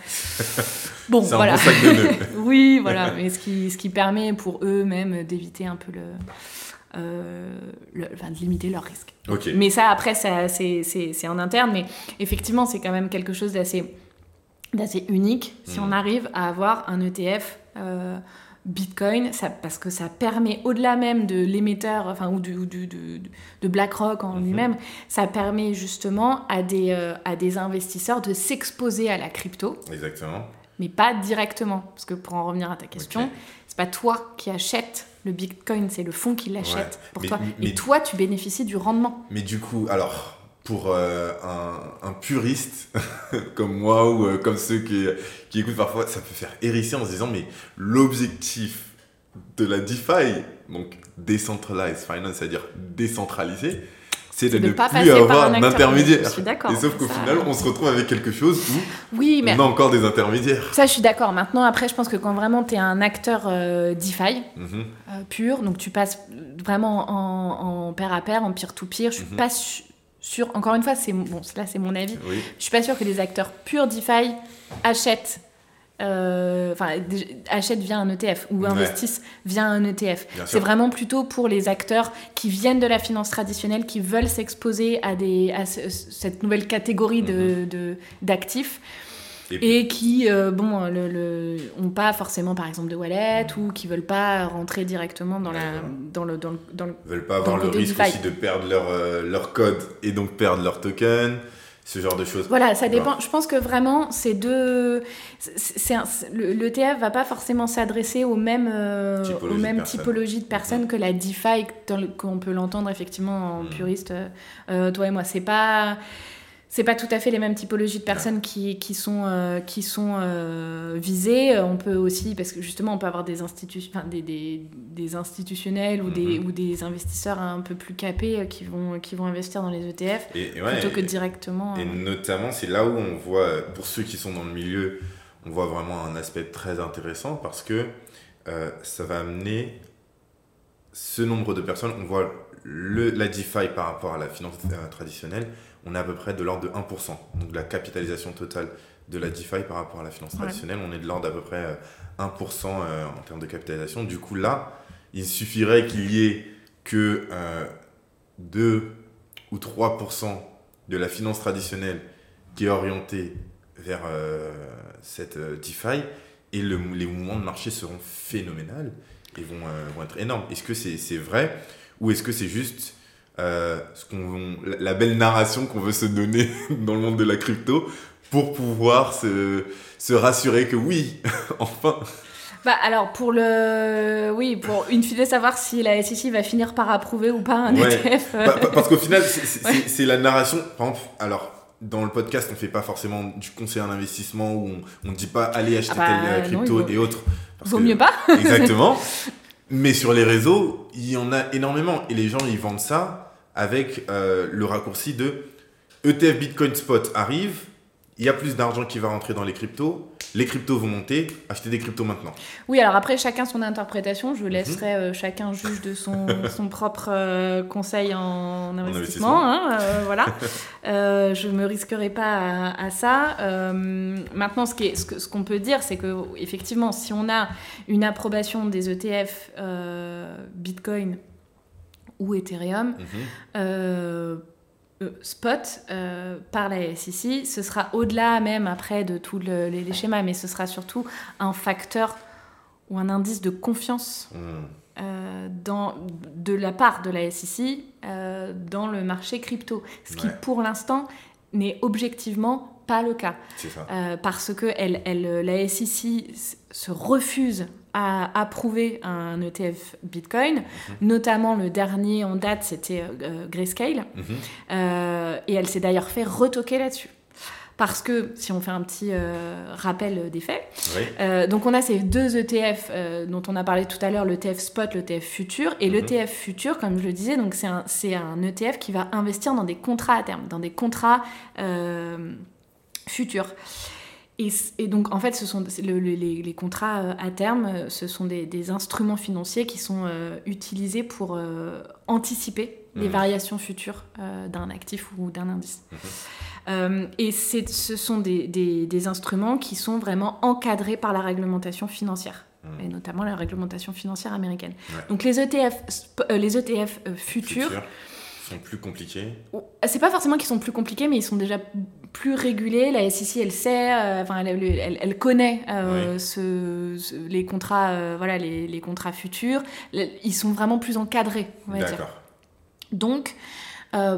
Speaker 2: bon, voilà. oui, voilà, mais ce qui, ce qui permet pour eux même d'éviter un peu le euh, enfin, de limiter leurs risques. Mais ça, après, c'est en interne, mais effectivement, c'est quand même quelque chose d'assez unique si on hmm. arrive à avoir un ETF euh, Bitcoin, ça, parce que ça permet, au-delà même de l'émetteur, enfin, ou, du, du, de BlackRock en hmm. lui-même, ça permet justement à des, euh, à des investisseurs de s'exposer à la crypto.
Speaker 1: Exactement.
Speaker 2: Mais pas directement. Parce que pour en revenir à ta question, c'est pas toi qui achètes le Bitcoin, c'est le fonds qui l'achète pour toi. et toi, tu bénéficies du rendement.
Speaker 1: Mais du coup, alors, pour euh, un, puriste comme moi ou euh, comme ceux qui, qui, écoutent parfois, ça peut faire hérisser en se disant, mais l'objectif de la DeFi, donc Decentralized Finance, c'est-à-dire décentralisé, c'est de,
Speaker 2: de
Speaker 1: ne
Speaker 2: pas
Speaker 1: plus avoir d'intermédiaire.
Speaker 2: Je suis d'accord,
Speaker 1: Et sauf qu'au final, on se retrouve avec quelque chose où
Speaker 2: Oui, mais
Speaker 1: on a encore des intermédiaires.
Speaker 2: ça, je suis d'accord. Maintenant, après, je pense que quand vraiment tu es un acteur euh, DeFi
Speaker 1: Mhm.
Speaker 2: euh, pur, donc tu passes vraiment en, en pair à pair, en peer-to-peer, je suis
Speaker 1: Mhm.
Speaker 2: pas su- sûre. Encore une fois, c'est bon, là, c'est mon avis.
Speaker 1: Oui.
Speaker 2: Je suis pas sûre que les acteurs purs DeFi achètent. Euh, Enfin, achètent via un ETF ou
Speaker 1: Ouais.
Speaker 2: investissent via un ETF. C'est vraiment plutôt pour les acteurs qui viennent de la finance traditionnelle, qui veulent s'exposer à, des, à ce- cette nouvelle catégorie de- d'actifs
Speaker 1: Mhm. Et
Speaker 2: qui euh, bon, le, le- ont pas forcément par exemple de wallet
Speaker 1: Mhm.
Speaker 2: ou qui veulent pas rentrer directement dans, la, dans, le, dans, le, dans le-
Speaker 1: veulent pas avoir le risque
Speaker 2: DeFi.
Speaker 1: aussi de perdre leur, euh, leur code et donc perdre leur token, ce genre de choses.
Speaker 2: Voilà, ça dépend. Je pense que vraiment, c'est deux. c'est- un- le L'ETF va pas forcément s'adresser aux mêmes, euh,
Speaker 1: Typologies
Speaker 2: aux
Speaker 1: de
Speaker 2: mêmes
Speaker 1: personnes.
Speaker 2: typologies de personnes que la DeFi, qu'on peut l'entendre effectivement en
Speaker 1: Mhm.
Speaker 2: puriste, euh, toi et moi. C'est pas. C'est pas tout à fait les mêmes typologies de personnes qui, qui sont, euh, qui sont euh, visées. On peut aussi, parce que justement, on peut avoir des, institu- enfin, des, des, des institutionnels ou, des,
Speaker 1: Mhm.
Speaker 2: ou des investisseurs un peu plus capés euh, qui vont, qui vont investir dans les ETF
Speaker 1: Et, et ouais,
Speaker 2: plutôt que directement.
Speaker 1: Et
Speaker 2: euh,
Speaker 1: notamment, c'est là où on voit, pour ceux qui sont dans le milieu, on voit vraiment un aspect très intéressant parce que ça va amener ce nombre de personnes. On voit le, la DeFi par rapport à la finance traditionnelle, on est à peu près de l'ordre de 1%. Donc la capitalisation totale de la DeFi par rapport à la finance
Speaker 2: Ouais.
Speaker 1: traditionnelle, on est de l'ordre d'à peu près euh, 1% euh, en termes de capitalisation. Du coup, là, il suffirait qu'il y ait que euh, 2 ou 3% de la finance traditionnelle qui est orientée vers euh, cette euh, DeFi et le- les mouvements de marché seront phénoménales et vont, euh, vont être énormes. Est-ce que c'est c'est vrai ou est-ce que c'est juste euh, ce qu'on, la, belle narration qu'on veut se donner dans le monde de la crypto pour pouvoir se, se rassurer que oui, enfin,
Speaker 2: Bah alors pour le oui pour une de savoir si la SEC va finir par approuver ou pas un
Speaker 1: Ouais.
Speaker 2: ETF.
Speaker 1: Pa- pa- Parce qu'au final, c'est-
Speaker 2: Ouais.
Speaker 1: la narration. Par exemple, alors, dans le podcast, on fait pas forcément du conseil en investissement où on ne dit pas allez acheter
Speaker 2: Ah bah,
Speaker 1: telle euh,
Speaker 2: non,
Speaker 1: crypto
Speaker 2: vaut-
Speaker 1: et autres. parce
Speaker 2: Vaut
Speaker 1: que-
Speaker 2: mieux pas.
Speaker 1: Exactement. Mais sur les réseaux, il y en a énormément. Et les gens, ils vendent ça avec euh, le raccourci de ETF Bitcoin Spot arrive, il y a plus d'argent qui va rentrer dans les cryptos, les cryptos vont monter, achetez des cryptos maintenant.
Speaker 2: Oui alors après chacun son interprétation.
Speaker 1: Mhm.
Speaker 2: Je laisserai euh, chacun juge de son, son propre euh, conseil en investissement.
Speaker 1: investissement.
Speaker 2: hein, euh, voilà. Euh, je me risquerai pas à, à ça. Maintenant ce est- ce que- ce qu'on peut dire c'est que effectivement si on a une approbation des ETF Bitcoin ou Ethereum.
Speaker 1: Mhm.
Speaker 2: Spot euh, par la SEC. Ce sera au-delà même après de tous le- les, les schémas, mais ce sera surtout un facteur ou un indice de confiance
Speaker 1: Mhm.
Speaker 2: euh, dans, de la part de la SEC euh, dans le marché crypto. Ce qui
Speaker 1: Ouais.
Speaker 2: pour l'instant n'est objectivement pas le cas.
Speaker 1: Ça.
Speaker 2: Euh, parce que elle, elle, la SEC se refuse à approuver un ETF Bitcoin,
Speaker 1: Mhm.
Speaker 2: notamment le dernier en date, c'était euh, Grayscale,
Speaker 1: Mhm.
Speaker 2: Euh, et elle s'est d'ailleurs fait retoquer là-dessus. Parce que, si on fait un petit euh, rappel des faits,
Speaker 1: Oui.
Speaker 2: euh, donc on a ces deux ETF euh, dont on a parlé tout à l'heure, l'ETF Spot, l'ETF Futur. Et
Speaker 1: Mhm.
Speaker 2: l'ETF Futur, comme je le disais, donc c'est un, un ETF qui va investir dans des contrats à terme, dans des contrats euh, futurs. Et, donc en fait, ce sont c'est le- le- les, les contrats euh, à terme, euh, ce sont des, des instruments financiers qui sont euh, utilisés pour euh, anticiper les
Speaker 1: Mhm.
Speaker 2: variations futures euh, d'un actif ou d'un indice. Euh, et ce sont des, des- des instruments qui sont vraiment encadrés par la réglementation financière,
Speaker 1: Mhm.
Speaker 2: et notamment la réglementation financière américaine.
Speaker 1: Ouais.
Speaker 2: Donc les ETF, les ETF futurs,
Speaker 1: sont plus compliqués.
Speaker 2: C'est pas forcément qu'ils sont plus compliqués, mais ils sont déjà plus régulés. La SEC, elle sait, euh, enfin, elle, elle- elle connaît euh, ce- ce- les contrats, euh, voilà, les, les contrats futurs. Ils sont vraiment plus encadrés, on va dire. Donc,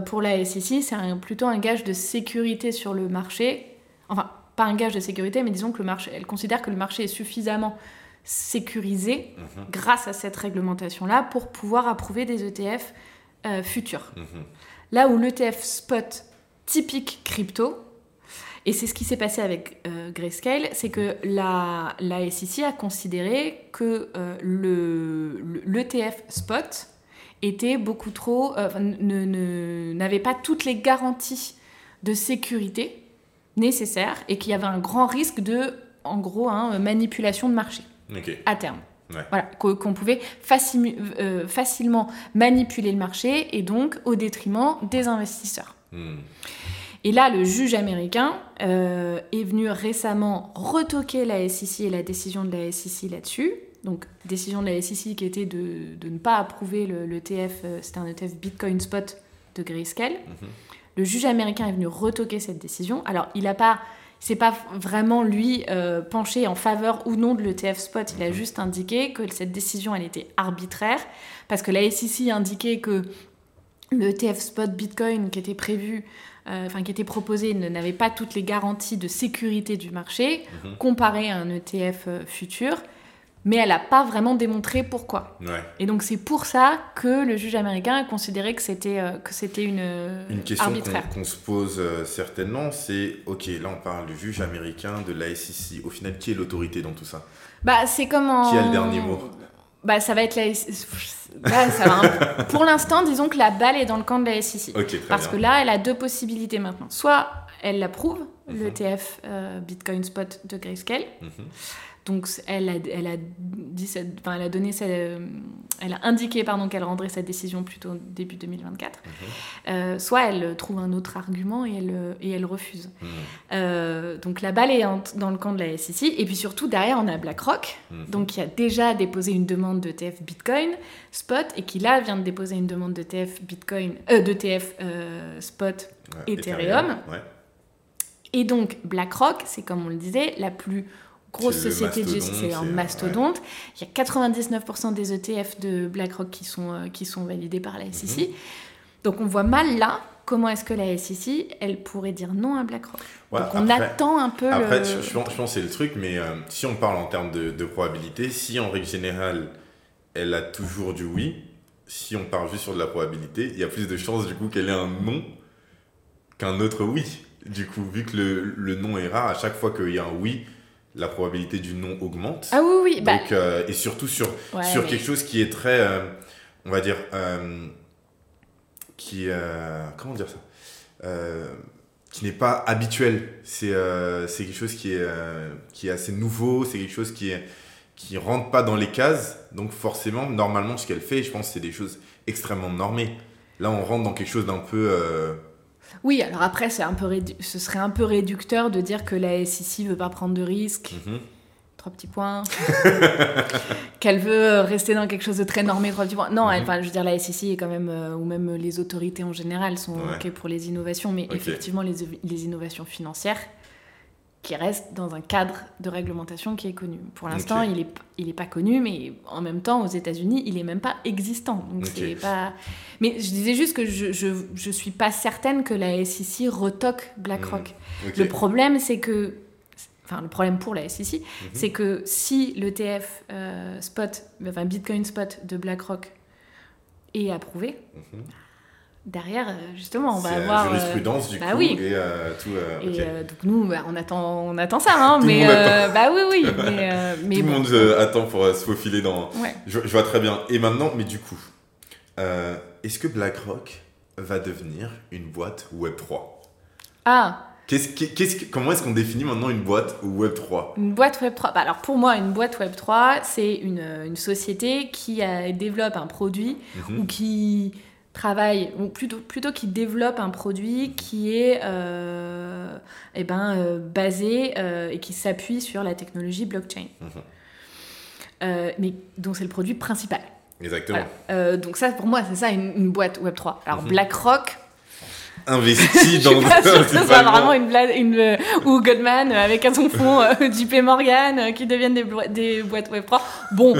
Speaker 2: pour la SEC, c'est un- plutôt un gage de sécurité sur le marché. Enfin, pas un gage de sécurité, mais disons que le marché, elle considère que le marché est suffisamment sécurisé
Speaker 1: Mhm.
Speaker 2: grâce à cette réglementation-là pour pouvoir approuver des ETF futurs.
Speaker 1: Mhm.
Speaker 2: Là où l'ETF spot typique crypto, et c'est ce qui s'est passé avec euh, Grayscale, c'est que la, la SEC a considéré que euh, le- le- l'ETF spot était beaucoup trop, euh, enfin, ne- ne- n'avait pas toutes les garanties de sécurité nécessaires et qu'il y avait un grand risque de, en gros, hein, manipulation de marché à terme.
Speaker 1: Ouais.
Speaker 2: Voilà, qu'o- qu'on pouvait facimu- euh, facilement manipuler le marché et donc au détriment des investisseurs.
Speaker 1: Hmm.
Speaker 2: Et là, le juge américain euh, est venu récemment retoquer la SEC et la décision de la SEC là-dessus. Donc, décision de la SEC qui était de, de ne pas approuver le, l'ETF, euh, c'était un ETF Bitcoin Spot de Grayscale.
Speaker 1: Mhm.
Speaker 2: Le juge américain est venu retoquer cette décision. Alors, il n'a pas, c'est pas vraiment lui euh, penché en faveur ou non de l'ETF Spot. Il a juste indiqué que cette décision, elle était arbitraire parce que la SEC indiquait que l'ETF Spot Bitcoin qui était prévu, enfin qui était proposé, ne- n'avait pas toutes les garanties de sécurité du marché
Speaker 1: Mhm.
Speaker 2: comparé à un ETF euh, futur, mais elle n'a pas vraiment démontré pourquoi.
Speaker 1: Ouais.
Speaker 2: Et donc c'est pour ça que le juge américain a considéré que c'était euh, que c'était une, euh,
Speaker 1: Une question qu'on se pose euh, certainement, c'est ok, là on parle du juge américain, de la SEC. Au final, qui est l'autorité dans tout ça?
Speaker 2: Bah c'est comme en...
Speaker 1: Qui a le dernier mot?
Speaker 2: Bah ça va être la... Ça va un- Pour l'instant, disons que la balle est dans le camp de la SEC. Parce que là, elle a deux possibilités maintenant. Soit elle l'approuve,
Speaker 1: Mhm.
Speaker 2: l'ETF euh, Bitcoin Spot de Grayscale.
Speaker 1: Mhm.
Speaker 2: Donc elle a, elle a, dit cette- enfin, elle a donné euh, elle a indiqué pardon qu'elle rendrait sa décision plutôt début 2024.
Speaker 1: Mhm.
Speaker 2: Euh, soit elle trouve un autre argument et elle, et elle refuse.
Speaker 1: Mhm.
Speaker 2: Euh, donc la balle est dans le camp de la SEC. Et puis surtout derrière on a BlackRock,
Speaker 1: Mhm.
Speaker 2: donc qui a déjà déposé une demande d'ETF Bitcoin Spot et qui là vient de déposer une demande d'ETF Bitcoin, euh, d'ETF euh, Spot
Speaker 1: Ouais,
Speaker 2: Ethereum.
Speaker 1: Ouais.
Speaker 2: et donc BlackRock, c'est comme on le disait, la plus grosse société de gestion, c'est un mastodonte. Il y a 99% des ETF de BlackRock qui sont, euh, qui sont validés par la SEC.
Speaker 1: Mhm.
Speaker 2: Donc on voit mal là comment est-ce que la SEC, elle pourrait dire non à BlackRock.
Speaker 1: Ouais,
Speaker 2: donc on
Speaker 1: après-
Speaker 2: attend un peu
Speaker 1: Après,
Speaker 2: le...
Speaker 1: je, je pense, je pense que c'est le truc, mais euh, si on parle en termes de, de probabilité, si en règle générale, elle a toujours du oui, si on parle juste sur de la probabilité, il y a plus de chances du coup qu'elle ait un non qu'un autre oui. Du coup, vu que le, le non est rare, à chaque fois qu'il y a un oui, la probabilité du non augmente.
Speaker 2: Ah oui, oui, bah,
Speaker 1: euh, et surtout sur,
Speaker 2: ouais,
Speaker 1: sur
Speaker 2: mais-
Speaker 1: quelque chose qui est très, euh, on va dire, euh, qui, euh, comment dire ça qui n'est pas habituel. C'est quelque chose qui est, qui est assez nouveau, c'est quelque chose qui est qui rentre pas dans les cases. Donc forcément, normalement, ce qu'elle fait, je pense, c'est des choses extrêmement normées. Là, on rentre dans quelque chose d'un peu. Euh,
Speaker 2: Oui, alors après, c'est un peu rédu- ce serait un peu réducteur de dire que la SEC veut pas prendre de risques.
Speaker 1: mhm.
Speaker 2: Trois petits points. Qu'elle veut rester dans quelque chose de très normé, trois petits points. Non, elle-
Speaker 1: Mhm.
Speaker 2: enfin, je veux dire, la SEC est quand même, euh, ou même les autorités en général, sont
Speaker 1: Ouais.
Speaker 2: OK pour les innovations, mais effectivement, les, les innovations financières qui restent dans un cadre de réglementation qui est connu. Pour l'instant, il n'est il est pas connu, mais en même temps, aux États-Unis, il est même pas existant. Donc,
Speaker 1: Ok.
Speaker 2: c'est pas... Mais je disais juste que je, je, je suis pas certaine que la SEC retoque BlackRock.
Speaker 1: Ok.
Speaker 2: Le problème, c'est que. Enfin, le problème pour la SEC,
Speaker 1: Mhm.
Speaker 2: c'est que si l'ETF euh, spot, enfin Bitcoin spot de BlackRock est approuvé,
Speaker 1: Mhm.
Speaker 2: Derrière, euh, justement, on va
Speaker 1: C'est la
Speaker 2: avoir. euh,
Speaker 1: jurisprudence du
Speaker 2: bah
Speaker 1: coup
Speaker 2: oui.
Speaker 1: et euh, tout. euh,
Speaker 2: et donc nous, bah, on attend, on attend ça, hein,
Speaker 1: Tout
Speaker 2: mais bah oui, oui, mais, mais
Speaker 1: Tout le
Speaker 2: bon,
Speaker 1: monde attend pour se faufiler dans,
Speaker 2: ouais.
Speaker 1: Je, je vois très bien. Et maintenant, mais du coup, est-ce que BlackRock va devenir une boîte Web3
Speaker 2: Ah,
Speaker 1: Qu'est-ce qu'est-ce que- Comment est-ce qu'on définit maintenant une boîte Web3
Speaker 2: Une boîte Web3. Bah, alors pour moi, une boîte Web3, c'est une, une société qui développe un produit
Speaker 1: Mhm.
Speaker 2: ou qui travaille, ou plutôt, plutôt qui développe un produit qui est euh, eh ben, euh, basé euh, et qui s'appuie sur la technologie blockchain.
Speaker 1: Mhm.
Speaker 2: Euh, mais dont c'est le produit principal.
Speaker 1: Exactement.
Speaker 2: Voilà. Donc ça, pour moi, c'est ça une, une boîte Web3. Alors
Speaker 1: Mhm.
Speaker 2: BlackRock,
Speaker 1: Investi
Speaker 2: je suis
Speaker 1: dans
Speaker 2: pas sûre que ce soit
Speaker 1: principalement-
Speaker 2: vraiment une blague, une, euh, ou Goldman euh, avec à son fond JP Morgan euh, qui deviennent des, boîtes Web3. Bon,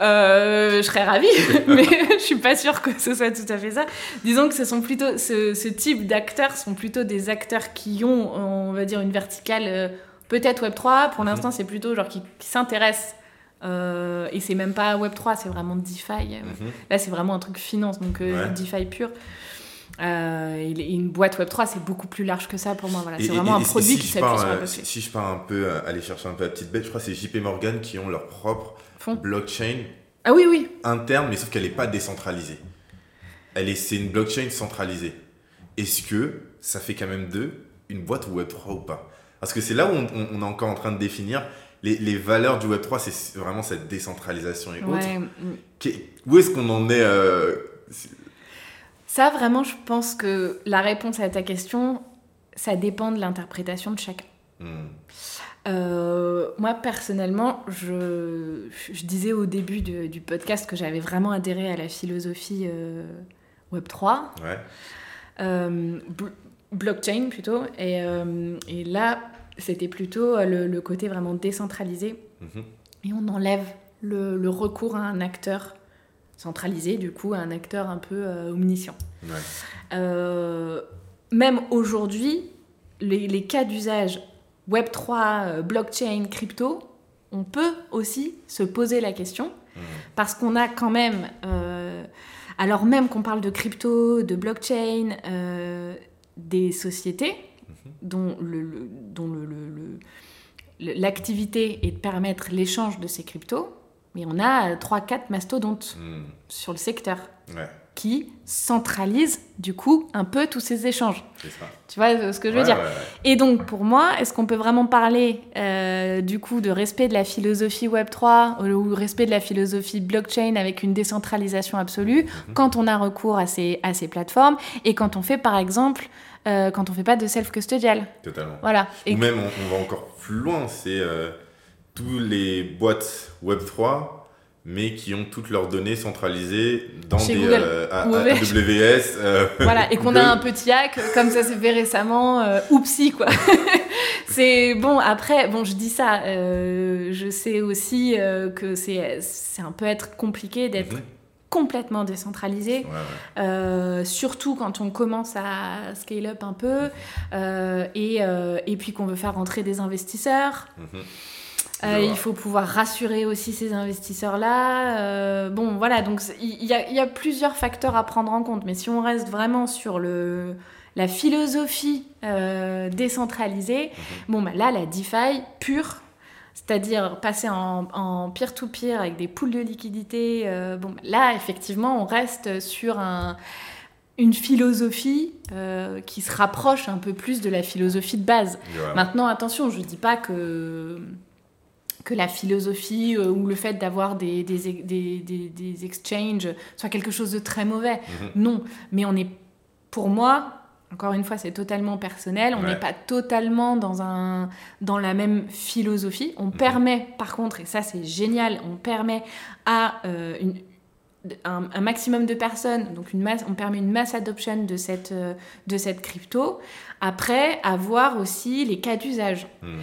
Speaker 2: euh, je serais ravie, mais je suis pas sûre que ce soit tout à fait ça. Disons que ce sont plutôt ce, ce type d'acteurs sont plutôt des acteurs qui ont, on va dire, une verticale peut-être Web3. Pour l'instant, c'est plutôt genre qui, qui s'intéressent. euh, et c'est même pas Web3, c'est vraiment DeFi.
Speaker 1: Mhm.
Speaker 2: Là, c'est vraiment un truc finance, donc euh,
Speaker 1: Ouais.
Speaker 2: DeFi pur. Euh, et une boîte Web3, c'est beaucoup plus large que ça pour moi. Voilà. C'est vraiment
Speaker 1: et-
Speaker 2: un produit
Speaker 1: si
Speaker 2: qui
Speaker 1: je
Speaker 2: s'appuie
Speaker 1: pars,
Speaker 2: sur
Speaker 1: euh,
Speaker 2: blockchain.
Speaker 1: si, si je pars un peu euh, aller chercher un peu la petite bête, je crois que c'est JP Morgan qui ont leur propre
Speaker 2: Fond.
Speaker 1: blockchain
Speaker 2: Ah oui, oui.
Speaker 1: interne, mais sauf qu'elle n'est pas décentralisée. elle est, c'est une blockchain centralisée. Est-ce que ça fait quand même d'eux une boîte Web3 ou pas? Parce que c'est là où on, on- on est encore en train de définir les, les valeurs du Web3, c'est vraiment cette décentralisation et autres. Où est-ce qu'on en est euh,
Speaker 2: Ça, vraiment, je pense que la réponse à ta question, ça dépend de l'interprétation de chacun.
Speaker 1: Hmm,
Speaker 2: Euh, moi, personnellement, je, je disais au début de- du podcast que j'avais vraiment adhéré à la philosophie euh, Web3,
Speaker 1: Ouais.
Speaker 2: euh, bl- blockchain plutôt. Et, et là, c'était plutôt le, le côté vraiment décentralisé.
Speaker 1: Mhm.
Speaker 2: Et on enlève le, le recours à un acteur centralisé, du coup, à un acteur un peu euh, omniscient.
Speaker 1: Ouais.
Speaker 2: Euh, même aujourd'hui, les, les cas d'usage Web3, euh, blockchain, crypto, on peut aussi se poser la question
Speaker 1: Mhm.
Speaker 2: parce qu'on a quand même, alors même qu'on parle de crypto, de blockchain, des sociétés dont le- le- dont le- le- l'activité est de permettre l'échange de ces cryptos, mais on a 3-4 mastodontes
Speaker 1: Hmm,
Speaker 2: sur le secteur
Speaker 1: Ouais,
Speaker 2: qui centralisent du coup un peu tous ces échanges.
Speaker 1: ça.
Speaker 2: Tu vois euh, ce que je veux dire
Speaker 1: ouais.
Speaker 2: Et donc pour moi, est-ce qu'on peut vraiment parler euh, du coup de respect de la philosophie Web3 ou respect de la philosophie blockchain avec une décentralisation absolue
Speaker 1: Mhm.
Speaker 2: quand on a recours à ces, à ces plateformes et quand on fait par exemple, euh, quand on fait pas de self-custodial?
Speaker 1: Totalement.
Speaker 2: Voilà. Et
Speaker 1: Ou même, on, on va encore plus loin, c'est euh, tous les boîtes Web3, mais qui ont toutes leurs données centralisées dans
Speaker 2: Chez
Speaker 1: des euh. AWS. euh,
Speaker 2: Voilà, et qu'on a un petit hack, comme ça s'est fait récemment, euh, oupsie, quoi. c'est bon, après, bon, je dis ça, euh, je sais aussi que c'est c'est un peu être compliqué d'être
Speaker 1: Mhm.
Speaker 2: complètement décentralisé,
Speaker 1: Ouais, ouais.
Speaker 2: surtout quand on commence à scale up un peu, euh, et, et puis qu'on veut faire rentrer des investisseurs.
Speaker 1: Mhm.
Speaker 2: Euh, il faut pouvoir rassurer aussi ces investisseurs-là. Euh, bon, voilà, donc il y, a- il y a plusieurs facteurs à prendre en compte. Mais si on reste vraiment sur le, la philosophie euh, décentralisée, bon, bah là, la DeFi pure, c'est-à-dire passer en, peer-to-peer avec des poules de liquidité, bon, bah là, effectivement, on reste sur un, une philosophie euh, qui se rapproche un peu plus de la philosophie de base. Maintenant, attention, je dis pas que, que la philosophie euh, ou le fait d'avoir des, des, des, des- exchanges soit quelque chose de très mauvais.
Speaker 1: Mhm.
Speaker 2: Non, mais on est, pour moi, encore une fois, c'est totalement personnel, on
Speaker 1: Ouais.
Speaker 2: n'est pas totalement dans, un, dans la même philosophie. On permet, par contre, et ça c'est génial, on permet à euh, une, un, un maximum de personnes, donc une masse, on permet une masse adoption de cette, euh, de cette crypto. Après, avoir aussi les cas d'usage.
Speaker 1: Mhm.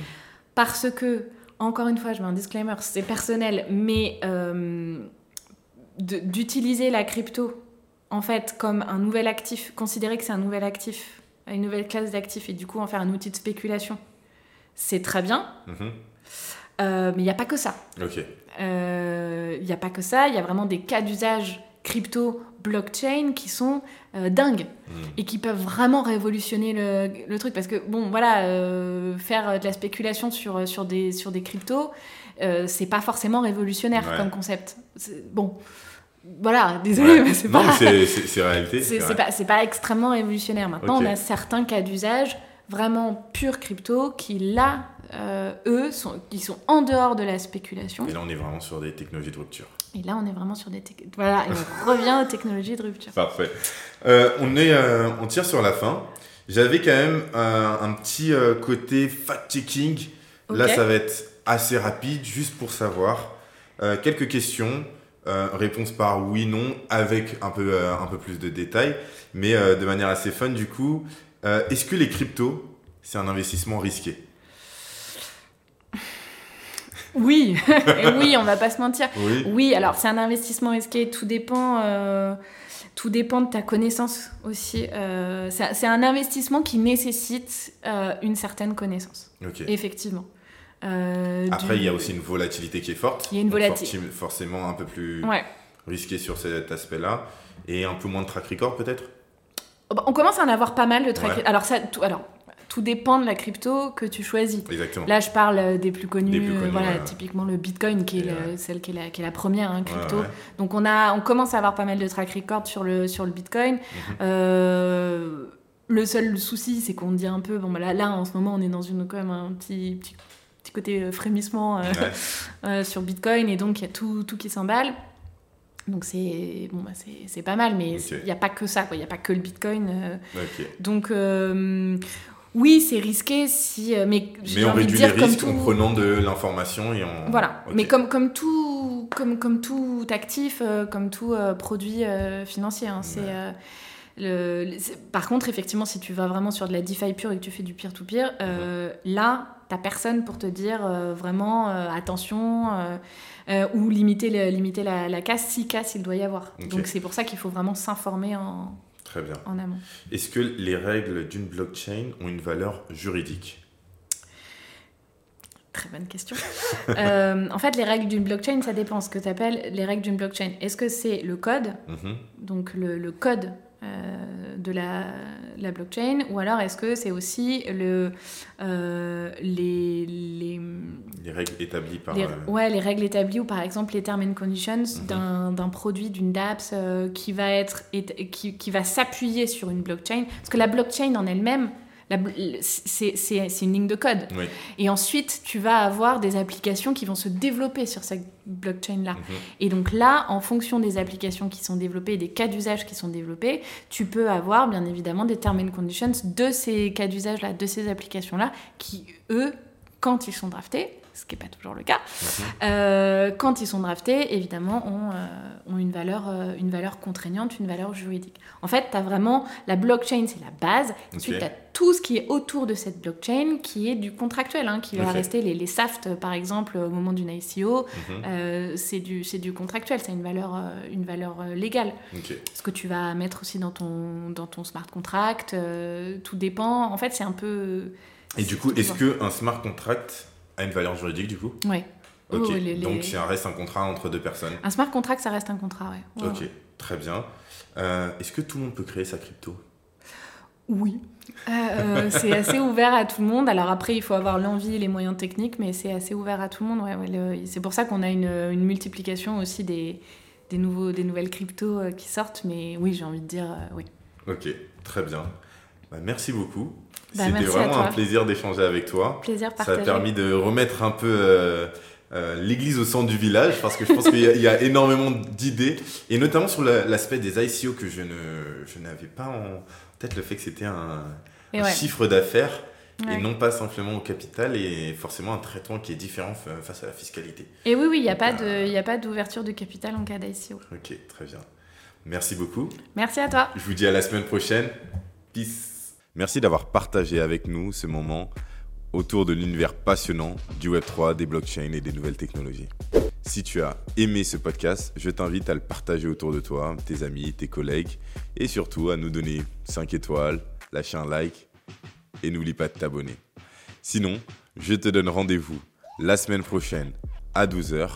Speaker 2: Parce que, encore une fois, je mets un disclaimer, c'est personnel, mais euh, d'utiliser la crypto, en fait, comme un nouvel actif, considérer que c'est un nouvel actif, une nouvelle classe d'actifs, et du coup en faire un outil de spéculation, c'est très bien,
Speaker 1: Mhm.
Speaker 2: euh, mais il n'y a pas que ça. Euh, Il n'y a pas que ça, il y a vraiment des cas d'usage crypto, blockchain qui sont euh, dingues
Speaker 1: Mhm.
Speaker 2: et qui peuvent vraiment révolutionner le, le truc. Parce que, bon, voilà, euh, faire de la spéculation sur, sur, des, sur des cryptos, euh, c'est pas forcément révolutionnaire
Speaker 1: Ouais.
Speaker 2: comme concept. Bon, voilà, désolé,
Speaker 1: Ouais.
Speaker 2: mais c'est
Speaker 1: Non,
Speaker 2: pas,
Speaker 1: mais c'est- réalité.
Speaker 2: c'est pas, c'est pas extrêmement révolutionnaire. Maintenant, on a certains cas d'usage vraiment pur crypto qui, là, euh, eux, sont, qui sont en dehors de la spéculation.
Speaker 1: Et là, on est vraiment sur des technologies de rupture.
Speaker 2: Et là, on est vraiment sur des... tech- Voilà, et on revient aux technologies de rupture.
Speaker 1: Parfait. Euh, on, est, euh, on tire sur la fin. J'avais quand même euh, un petit euh, côté fact-checking. Là, ça va être assez rapide, juste pour savoir. Quelques questions. réponse par oui, non, avec un peu, un peu plus de détails, mais de manière assez fun du coup. Est-ce que les cryptos, c'est un investissement risqué?
Speaker 2: Oui, oui, on va pas se mentir.
Speaker 1: Oui.
Speaker 2: Oui, alors c'est un investissement risqué, tout dépend, euh, tout dépend de ta connaissance aussi. Euh, c'est un investissement qui nécessite euh, une certaine connaissance,
Speaker 1: Ok.
Speaker 2: effectivement.
Speaker 1: Après,
Speaker 2: du-
Speaker 1: il y a aussi une volatilité qui est forte.
Speaker 2: Il y a une volatilité.
Speaker 1: Forcément un peu plus
Speaker 2: Ouais.
Speaker 1: risqué sur cet aspect-là. Et un peu moins de track record peut-être?
Speaker 2: Oh, bah, On commence à en avoir pas mal de track
Speaker 1: Ouais.
Speaker 2: Alors, ça, tout, alors tout dépend de la crypto que tu choisis.
Speaker 1: Exactement.
Speaker 2: Là, je parle des plus connus,
Speaker 1: Des plus connus,
Speaker 2: voilà,
Speaker 1: ouais.
Speaker 2: typiquement le Bitcoin, qui est le- celle qui est la, qui est la première hein, crypto.
Speaker 1: Ouais, ouais.
Speaker 2: Donc on, a, on commence à avoir pas mal de track record sur le, sur le Bitcoin.
Speaker 1: Mhm.
Speaker 2: Euh, le seul souci, c'est qu'on dit un peu, bon, bah là, là, en ce moment, on est dans une, quand même un petit, petit, petit côté euh, frémissement euh, euh, sur Bitcoin, et donc il y a tout, tout qui s'emballe. Donc c'est bon, bah, c'est- pas mal, mais il n'y a pas que ça, il n'y a pas que le Bitcoin. euh. Donc euh, oui, c'est risqué, si, euh, mais
Speaker 1: Mais on réduit les risques en prenant de l'information et en.
Speaker 2: voilà, mais comme, comme, tout, comme, comme tout actif, euh, comme tout euh, produit euh, financier, hein, c'est...
Speaker 1: Ouais.
Speaker 2: le, par contre, effectivement, si tu vas vraiment sur de la DeFi pure et que tu fais du peer-to-peer, euh, là, t'as personne pour te dire vraiment attention ou limiter, le- limiter la, la casse, si casse il doit y avoir. Donc c'est pour ça qu'il faut vraiment s'informer en,
Speaker 1: Très bien.
Speaker 2: en amont.
Speaker 1: Est-ce que les règles d'une blockchain ont une valeur juridique?
Speaker 2: Très bonne question. Euh, en fait, les règles d'une blockchain, ça dépend ce que tu appelles les règles d'une blockchain. Est-ce que c'est le code,
Speaker 1: Mhm.
Speaker 2: donc le, le code euh, de la, la blockchain, ou alors est-ce que c'est aussi le, euh, les, les,
Speaker 1: Les règles établies par.
Speaker 2: les-
Speaker 1: euh,
Speaker 2: ouais, les règles établies ou par exemple les terms and conditions
Speaker 1: Mhm.
Speaker 2: d'un, d'un produit, d'une dApps euh, qui va, être, et- qui, qui va s'appuyer sur une blockchain. Parce que la blockchain en elle-même, c'est, une ligne de code.
Speaker 1: Oui.
Speaker 2: Et ensuite, tu vas avoir des applications qui vont se développer sur cette blockchain-là.
Speaker 1: Mhm.
Speaker 2: Et donc là, en fonction des applications qui sont développées et des cas d'usage qui sont développés, tu peux avoir bien évidemment des terms and conditions de ces cas d'usage-là, de ces applications-là, qui, eux, quand ils sont draftés, ce qui n'est pas toujours le cas,
Speaker 1: Mhm.
Speaker 2: euh, quand ils sont draftés, évidemment, ont, euh, ont une, valeur, euh, une valeur contraignante, une valeur juridique. En fait, tu as vraiment la blockchain, c'est la base. Ensuite,
Speaker 1: Ok.
Speaker 2: tu as tout ce qui est autour de cette blockchain, qui est du contractuel, hein, qui va rester les, les SAFT, par exemple, au moment d'une ICO.
Speaker 1: Mhm.
Speaker 2: C'est du, contractuel, c'est une valeur, une valeur légale.
Speaker 1: Ok.
Speaker 2: Ce que tu vas mettre aussi dans ton, dans ton smart contract, tout dépend. En fait, c'est un peu.
Speaker 1: Et du coup, est-ce qu'un smart contract a une valeur juridique du coup
Speaker 2: Ouais.
Speaker 1: Ok.
Speaker 2: Oh, les- les-
Speaker 1: Donc ça reste un contrat entre deux personnes.
Speaker 2: Un smart contract, ça reste un contrat. Ouais,
Speaker 1: Ok.
Speaker 2: ouais.
Speaker 1: Très bien. Euh, est-ce que tout le monde peut créer sa crypto?
Speaker 2: Oui. Euh, euh, c'est assez ouvert à tout le monde. Alors après, il faut avoir l'envie et les moyens techniques, mais c'est assez ouvert à tout le monde. Ouais, c'est pour ça qu'on a une, une multiplication aussi des, des, nouveaux, des nouvelles cryptos qui sortent. Mais oui, j'ai envie de dire euh, oui.
Speaker 1: Ok. Très bien. Bah, merci beaucoup.
Speaker 2: Bah,
Speaker 1: C'était vraiment un plaisir d'échanger avec toi.
Speaker 2: Plaisir
Speaker 1: Ça a
Speaker 2: partagé.
Speaker 1: permis de remettre un peu euh, euh, l'église au centre du village parce que je pense qu'il y, a- il y a énormément d'idées et notamment sur la- l'aspect des ICO que je ne je n'avais pas en tête le fait que c'était un,
Speaker 2: Et
Speaker 1: un
Speaker 2: ouais.
Speaker 1: chiffre d'affaires
Speaker 2: Ouais.
Speaker 1: et non pas simplement au capital et forcément un traitement qui est différent fa- face à la fiscalité.
Speaker 2: Et oui, oui, il n'y a pas
Speaker 1: Donc,
Speaker 2: de- il y a pas d'ouverture de capital en cas d'ICO.
Speaker 1: Ok, très bien. Merci beaucoup.
Speaker 2: Merci à toi.
Speaker 1: Je vous dis à la semaine prochaine. Peace. Merci d'avoir partagé avec nous ce moment autour de l'univers passionnant du Web3, des blockchains et des nouvelles technologies. Si tu as aimé ce podcast, je t'invite à le partager autour de toi, tes amis, tes collègues, et surtout à nous donner 5 étoiles, lâcher un like, et n'oublie pas de t'abonner. Sinon, je te donne rendez-vous la semaine prochaine à 12h.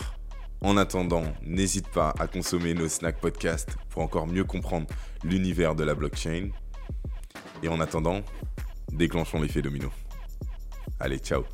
Speaker 1: En attendant, n'hésite pas à consommer nos snack podcasts pour encore mieux comprendre l'univers de la blockchain. Et en attendant, déclenchons l'effet domino. Allez, ciao